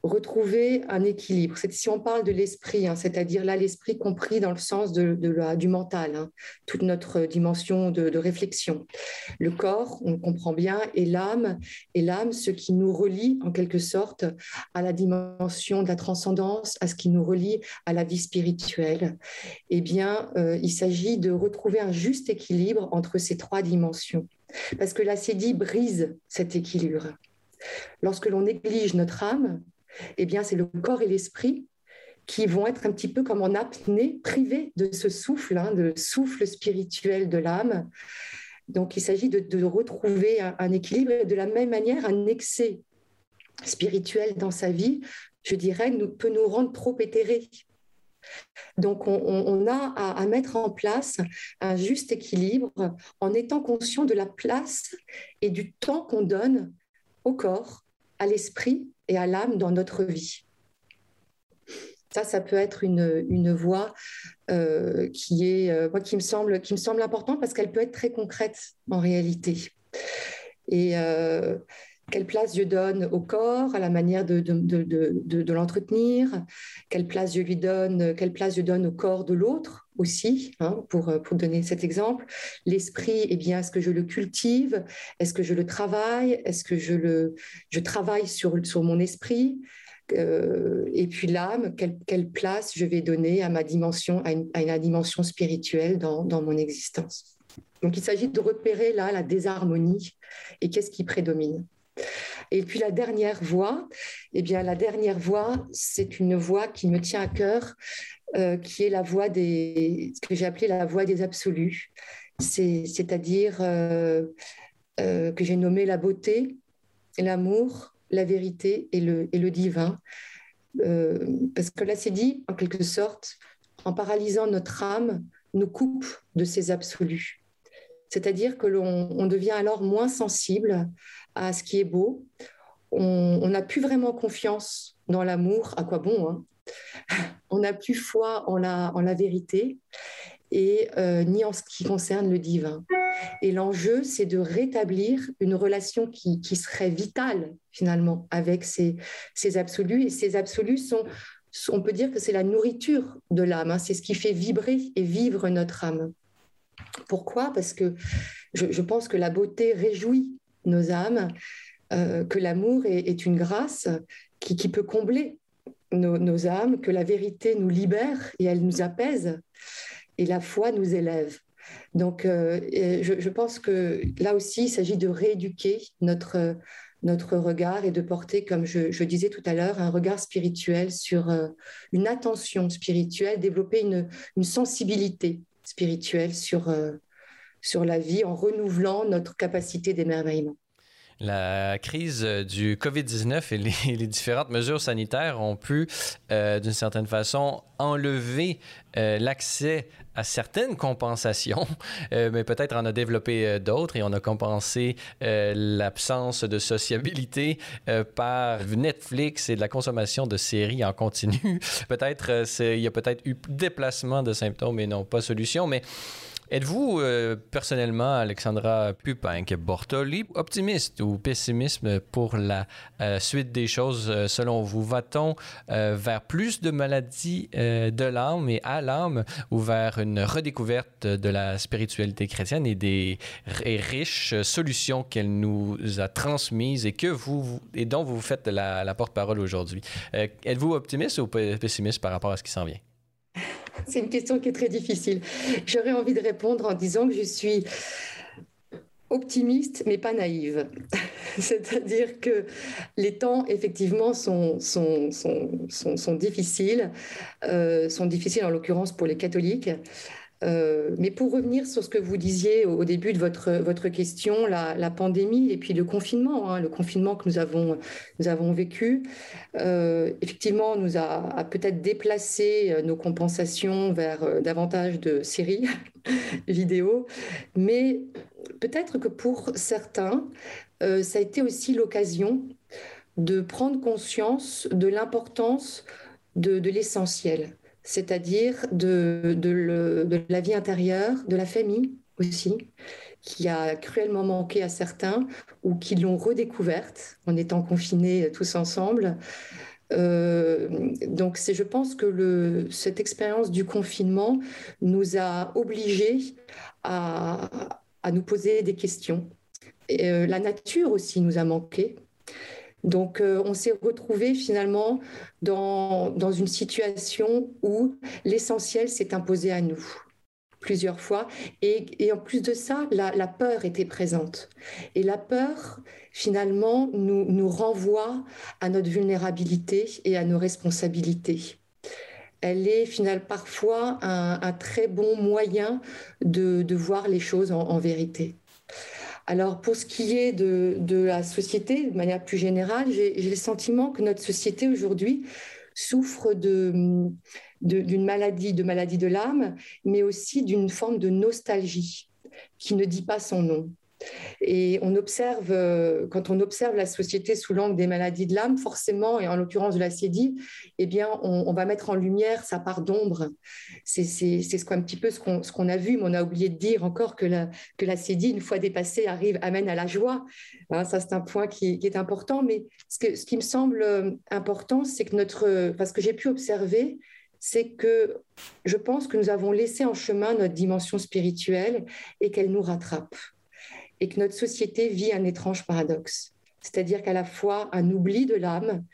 retrouver un équilibre. Si on parle de l'esprit, hein, c'est-à-dire là l'esprit compris dans le sens de, du mental, hein, toute notre dimension de, réflexion. Le corps, on comprend bien, et l'âme, et l'âme, ce qui nous relie en quelque sorte à la dimension de la transcendance, à ce qui nous relie à la vie spirituelle. Eh bien, euh, il s'agit de retrouver un juste équilibre entre ces trois dimensions. Parce que la dit brise cet équilibre. Lorsque l'on néglige notre âme, eh bien, c'est le corps et l'esprit qui vont être un petit peu comme en apnée, privés de ce souffle, hein, de souffle spirituel de l'âme. Donc, il s'agit de, retrouver un, équilibre de la même manière, un excès spirituel dans sa vie, je dirais, peut nous rendre trop éthérés. Donc, on, a à, mettre en place un juste équilibre en étant conscient de la place et du temps qu'on donne au corps, à l'esprit et à l'âme dans notre vie. Ça, ça peut être une, une voie euh, qui, est, euh, qui, me semble, qui me semble importante parce qu'elle peut être très concrète en réalité. Et euh, quelle place je donne au corps, à la manière de, l'entretenir, quelle place je lui donne, quelle place je donne au corps de l'autre aussi, hein, pour, pour donner cet exemple. L'esprit, eh bien, est-ce que je le cultive? Est-ce que je le travaille? Est-ce que je, je travaille sur, sur mon esprit? Euh, et puis l'âme, quelle, quelle, place je vais donner à ma dimension, à une, à une dimension spirituelle dans, dans mon existence? Donc il s'agit de repérer là la désharmonie et qu'est-ce qui prédomine. Et puis la dernière voie, eh bien la dernière voie, c'est une voie qui me tient à cœur, euh, qui est la voie des, ce que j'ai appelé la voie des absolus, c'est-à-dire euh, euh, que j'ai nommé la beauté, l'amour, la vérité et le, et le divin. parce que là, c'est dit, en quelque sorte, en paralysant notre âme, nous coupe de ces absolus. C'est-à-dire que l'on devient alors moins sensible à ce qui est beau. On n'a plus vraiment confiance dans l'amour, à quoi bon hein? On n'a plus foi en la, vérité et euh, ni en ce qui concerne le divin. Et l'enjeu, c'est de rétablir une relation qui, serait vitale finalement avec ces, ces absolus. Et ces absolus sont, on peut dire que c'est la nourriture de l'âme, hein. c'est ce qui fait vibrer et vivre notre âme. Pourquoi? Parce que je, pense que la beauté réjouit nos âmes, euh, que l'amour est, une grâce qui, peut combler nos, âmes, que la vérité nous libère et elle nous apaise. et la foi nous élève. Donc, euh, je, pense que là aussi, il s'agit de rééduquer notre, notre regard et de porter, comme je, disais tout à l'heure, un regard spirituel sur euh, une attention spirituelle, développer une, une sensibilité spirituelle sur, euh, sur la vie en renouvelant notre capacité d'émerveillement. La crise du COVID-19 et les, différentes mesures sanitaires ont pu, euh, d'une certaine façon, enlever euh, l'accès à certaines compensations, euh, mais peut-être en a développé d'autres et on a compensé l'absence de sociabilité par Netflix et de la consommation de séries en continu. peut-être il y a peut-être eu déplacement de symptômes et non pas solution, mais Êtes-vous euh, personnellement, Alexandra Pupin-Bortoli, optimiste ou pessimiste pour la euh, suite des choses euh, selon vous? Va-t-on vers plus de maladies de l'âme et à l'âme ou vers une redécouverte de la spiritualité chrétienne et des riches solutions qu'elle nous a transmises et, que vous, et dont vous faites la porte-parole aujourd'hui? Êtes-vous optimiste ou pessimiste par rapport à ce qui s'en vient? C'est une question qui est très difficile. J'aurais envie de répondre en disant que je suis optimiste, mais pas naïve. C'est-à-dire que les temps, effectivement, sont, sont, sont, sont, difficiles, euh, sont difficiles en l'occurrence pour les catholiques. Euh, mais pour revenir sur ce que vous disiez au, début de votre, votre question, la, pandémie et puis le confinement, hein, le confinement que nous avons, nous avons vécu, euh, effectivement, nous a, peut-être déplacé euh, nos compensations vers davantage de séries vidéo, mais peut-être que pour certains, ça a été aussi l'occasion de prendre conscience de l'importance de, de l'essentiel c'est-à-dire de, la vie intérieure, de la famille aussi, qui a cruellement manqué à certains ou qui l'ont redécouverte en étant confinés tous ensemble. Euh, donc, je pense que cette expérience du confinement nous a obligés à, nous poser des questions. Euh, la nature aussi nous a manqué. Donc, euh, on s'est retrouvé finalement dans, dans une situation où l'essentiel s'est imposé à nous plusieurs fois. Et, en plus de ça, la, peur était présente. Et la peur, finalement, nous, nous renvoie à notre vulnérabilité et à nos responsabilités. Elle est finalement parfois un, très bon moyen de, de voir les choses en vérité. Alors, pour ce qui est de, la société, de manière plus générale, j'ai le sentiment que notre société aujourd'hui souffre d'une maladie, de maladie de l'âme, mais aussi d'une forme de nostalgie qui ne dit pas son nom. Et on observe, euh, quand on observe la société sous l'angle des maladies de l'âme, forcément, et en l'occurrence de la cédie, eh bien, on, va mettre en lumière sa part d'ombre. C'est ce un petit peu ce qu'on a vu, mais on a oublié de dire encore que la, que la cédie, une fois dépassée, arrive, amène à la joie. Hein, ça, c'est un point qui, est important. Mais ce, que, ce qui me semble euh, important, c'est que notre, parce que j'ai pu observer, c'est que je pense que nous avons laissé en chemin notre dimension spirituelle et qu'elle nous rattrape et que notre société vit un étrange paradoxe, c'est-à-dire qu'à la fois un oubli de l'âme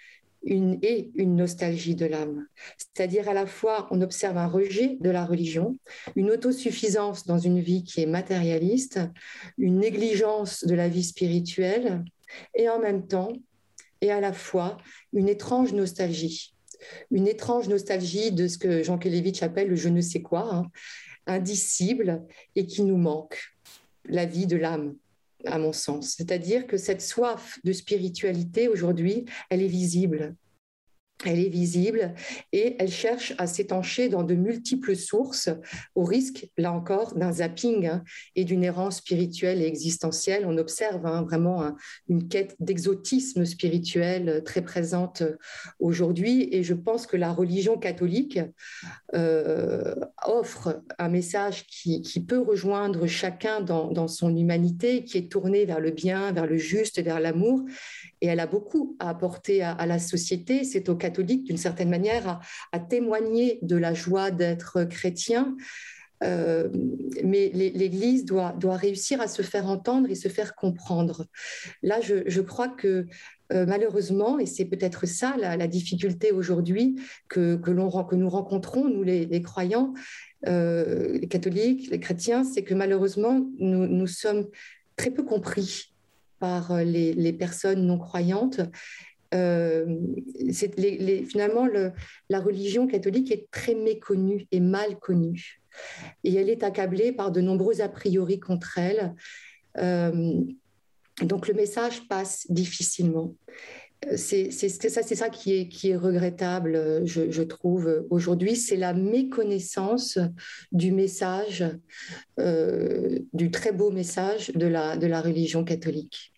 et une nostalgie de l'âme. C'est-à-dire à la fois on observe un rejet de la religion, une autosuffisance dans une vie qui est matérialiste, une négligence de la vie spirituelle, et en même temps, et à la fois, une étrange nostalgie. Une étrange nostalgie de ce que Jean Kelevitch appelle le je ne sais quoi, hein, indicible et qui nous manque la vie de l'âme, à mon sens. C'est-à-dire que cette soif de spiritualité, aujourd'hui, elle est visible elle est visible et elle cherche à s'étancher dans de multiples sources au risque, là encore, d'un zapping hein, et d'une errance spirituelle et existentielle. On observe hein, vraiment une quête d'exotisme spirituel très présente aujourd'hui et je pense que la religion catholique euh, offre un message qui, peut rejoindre chacun dans, son humanité, qui est tourné vers le bien, vers le juste, vers l'amour et elle a beaucoup à apporter à, la société. C'est au catholique, d'une certaine manière, à, témoigner de la joie d'être chrétien. Euh, mais l'Église doit, doit réussir à se faire entendre et se faire comprendre. Là, je, crois que malheureusement, et c'est peut-être ça la, difficulté aujourd'hui que, que, que nous rencontrons, nous les, croyants, les catholiques, les chrétiens, c'est que malheureusement, nous sommes très peu compris par les, les personnes non croyantes euh, finalement, la religion catholique est très méconnue et mal connue. Et elle est accablée par de nombreux a priori contre elle. Euh, donc le message passe difficilement. C'est ça, qui est, regrettable, je, trouve, aujourd'hui. C'est la méconnaissance du message, euh, du très beau message de la religion catholique.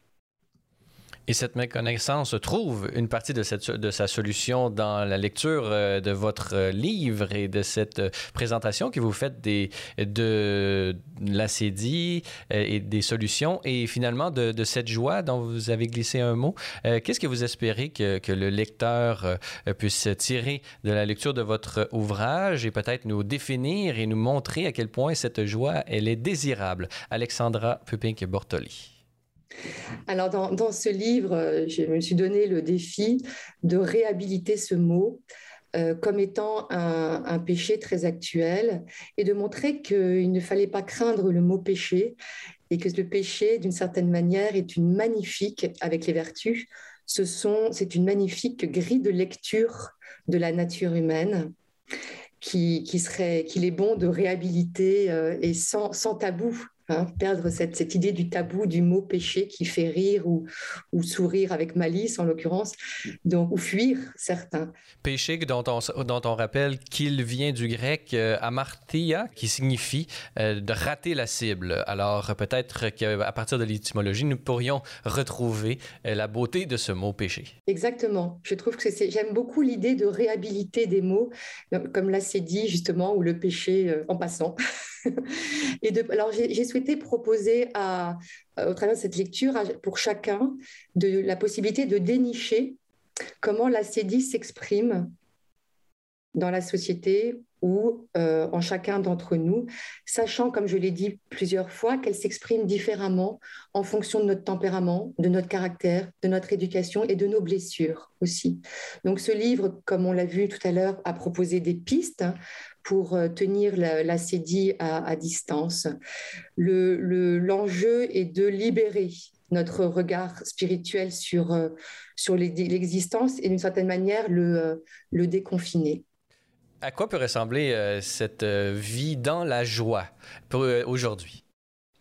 Et cette méconnaissance trouve une partie de, sa solution dans la lecture euh, de votre euh, livre et de cette euh, présentation que vous faites de l'acédie et des solutions et finalement de, cette joie dont vous avez glissé un mot. Qu'est-ce que vous espérez que, que, le lecteur puisse tirer de la lecture de votre ouvrage et peut-être nous définir et nous montrer à quel point cette joie, elle est désirable? Alexandra Pupink-Bortoli. Alors, dans, ce livre, euh, je me suis donné le défi de réhabiliter ce mot euh, comme étant un, péché très actuel et de montrer qu'il ne fallait pas craindre le mot péché et que le péché, d'une certaine manière, est une magnifique, avec les vertus, ce c'est une magnifique grille de lecture de la nature humaine qui, serait, qu'il est bon de réhabiliter euh, et sans tabou Hein, perdre cette, cette, idée du tabou du mot péché qui fait rire ou, ou sourire avec malice en l'occurrence, donc ou fuir certains. Péché dont on, dont on rappelle qu'il vient du grec euh, amartia, qui signifie euh, de rater la cible. Alors peut-être qu'à partir de l'étymologie, nous pourrions retrouver euh, la beauté de ce mot péché. Exactement. Je trouve que c'est, j'aime beaucoup l'idée de réhabiliter des mots, comme là c'est dit justement, ou le péché en passant. Et alors j'ai souhaité proposer à, au travers de cette lecture pour chacun de la possibilité de dénicher comment la CEDI s'exprime dans la société ou euh, en chacun d'entre nous, sachant, comme je l'ai dit plusieurs fois, qu'elle s'exprime différemment en fonction de notre tempérament, de notre caractère, de notre éducation et de nos blessures aussi. Donc ce livre, comme on l'a vu tout à l'heure, a proposé des pistes pour euh, tenir la, la à, distance. L'enjeu le, est de libérer notre regard spirituel sur, euh, sur l'existence et d'une certaine manière le, euh, déconfiner. À quoi peut ressembler cette vie dans la joie aujourd'hui?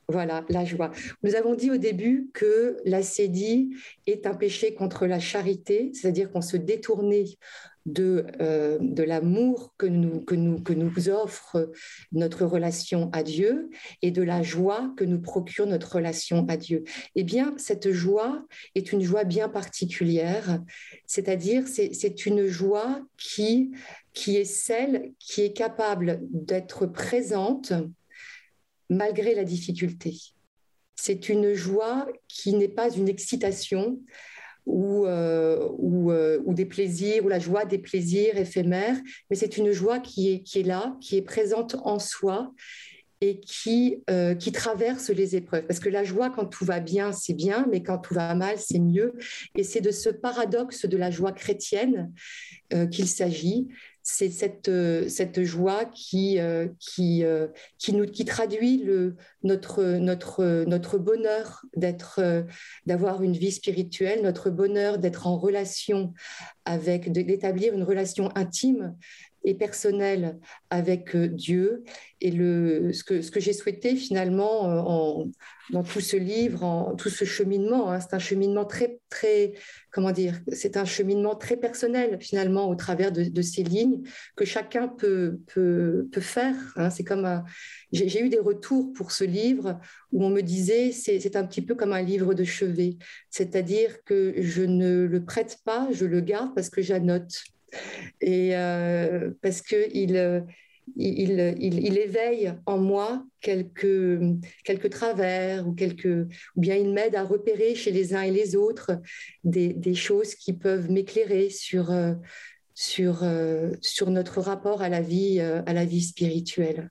Voilà, la joie. Nous avons dit au début que la sédie est un péché contre la charité, c'est-à-dire qu'on se détournait de, euh, de l'amour que nous, que, nous, que nous offre notre relation à Dieu et de la joie que nous procure notre relation à Dieu. Eh bien, cette joie est une joie bien particulière, c'est-à-dire c'est une joie qui, qui est celle qui est capable d'être présente malgré la difficulté. C'est une joie qui n'est pas une excitation, ou, euh, euh, ou, des plaisirs, ou la joie des plaisirs éphémères, mais c'est une joie qui est, là, qui est présente en soi et euh, qui traverse les épreuves. Parce que la joie, quand tout va bien, c'est bien, mais quand tout va mal, c'est mieux. Et c'est de ce paradoxe de la joie chrétienne qu'il s'agit c'est cette, euh, cette joie qui, euh, euh, traduit notre, bonheur d'avoir une vie spirituelle, notre bonheur d'être en relation avec, d'établir une relation intime et personnelle avec Dieu. Et le, ce que, ce que j'ai souhaité finalement en, dans tout ce livre, en, tout ce cheminement, hein, c'est un cheminement très, très, comment dire, c'est un cheminement très personnel finalement au travers de, ces lignes que chacun peut, peut, peut faire. Hein. C'est comme j'ai eu des retours pour ce livre où on me disait c'est un petit peu comme un livre de chevet, c'est-à-dire que je ne le prête pas, je le garde parce que j'annote et euh, parce que il, il, il, éveille en moi quelques, quelques travers ou, quelques, ou bien il m'aide à repérer chez les uns et les autres des, des choses qui peuvent m'éclairer sur, euh, sur, euh, sur notre rapport à la vie, à la vie spirituelle.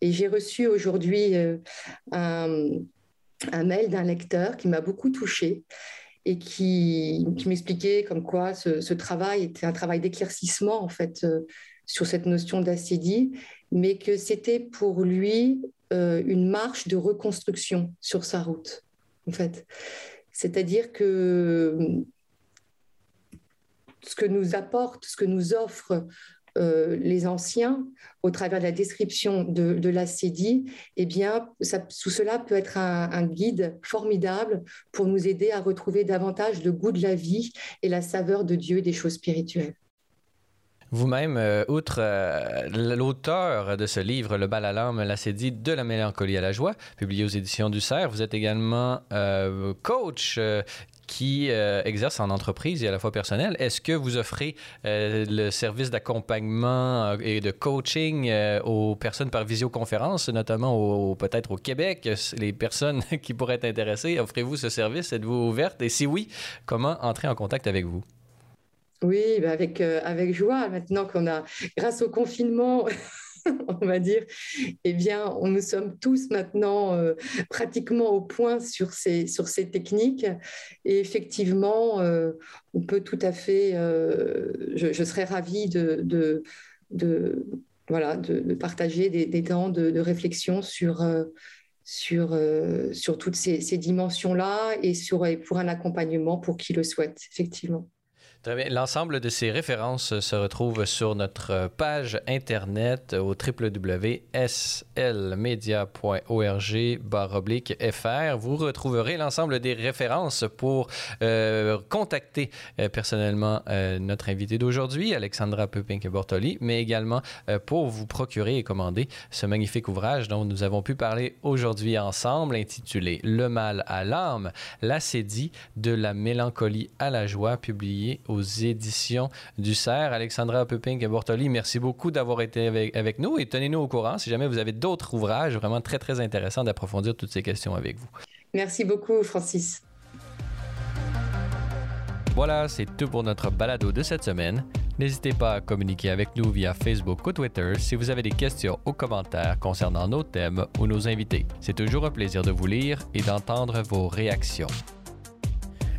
Et j'ai reçu aujourd'hui un, un mail d'un lecteur qui m'a beaucoup touchée et qui, m'expliquait comme quoi ce, travail était un travail d'éclaircissement en fait euh, sur cette notion d'acédie, mais que c'était pour lui euh, une marche de reconstruction sur sa route en fait. C'est-à-dire que ce que nous apporte, ce que nous offre euh, les anciens, au travers de la description de, de l'acédie, eh bien, sous cela peut être un, guide formidable pour nous aider à retrouver davantage le goût de la vie et la saveur de Dieu et des choses spirituelles. Vous-même, euh, outre euh, l'auteur de ce livre, Le bal à l'âme, l'acédie de la mélancolie à la joie, publié aux éditions du Cerf, vous êtes également coach qui euh, exercent en entreprise et à la fois personnel. Est-ce que vous offrez euh, le service d'accompagnement euh, et de coaching aux personnes par visioconférence, notamment peut-être au Québec, les personnes qui pourraient être intéressées? Offrez-vous ce service? Êtes-vous ouverte? Et si oui, comment entrer en contact avec vous? Oui, ben avec, avec joie. Maintenant qu'on a, grâce au confinement, on va dire, eh bien, on, nous sommes tous maintenant euh, pratiquement au point sur ces, sur ces techniques. Et effectivement, euh, on peut tout à fait, euh, je, serais ravie de, de, voilà, de, partager des, temps de, réflexion sur, sur, sur toutes ces, ces dimensions-là et sur, pour un accompagnement pour qui le souhaite, effectivement. Très bien. L'ensemble de ces références se retrouve sur notre page internet au www.slmedia.org/fr. Vous retrouverez l'ensemble des références pour euh, contacter euh, personnellement euh, notre invité d'aujourd'hui, Alexandra Pepin-Bortoli, mais également pour vous procurer et commander ce magnifique ouvrage dont nous avons pu parler aujourd'hui ensemble, intitulé Le mal à l'âme, l'acédie de la mélancolie à la joie, publié au aux éditions du CERF. Alexandra Pepin-Bortoli, merci beaucoup d'avoir été avec, nous et tenez-nous au courant si jamais vous avez d'autres ouvrages vraiment très, très intéressants d'approfondir toutes ces questions avec vous. Merci beaucoup, Francis. Voilà, c'est tout pour notre balado de cette semaine. N'hésitez pas à communiquer avec nous via Facebook ou Twitter si vous avez des questions ou commentaires concernant nos thèmes ou nos invités. C'est toujours un plaisir de vous lire et d'entendre vos réactions.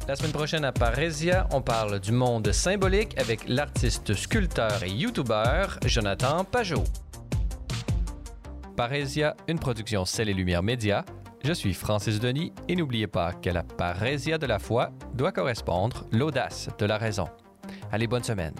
La semaine prochaine à Parésia, on parle du monde symbolique avec l'artiste sculpteur et youtubeur Jonathan Pajot. Parésia, une production Celle et Lumière Média. Je suis Francis Denis et n'oubliez pas qu'à la parésia de la foi doit correspondre l'audace de la raison. Allez, bonne semaine.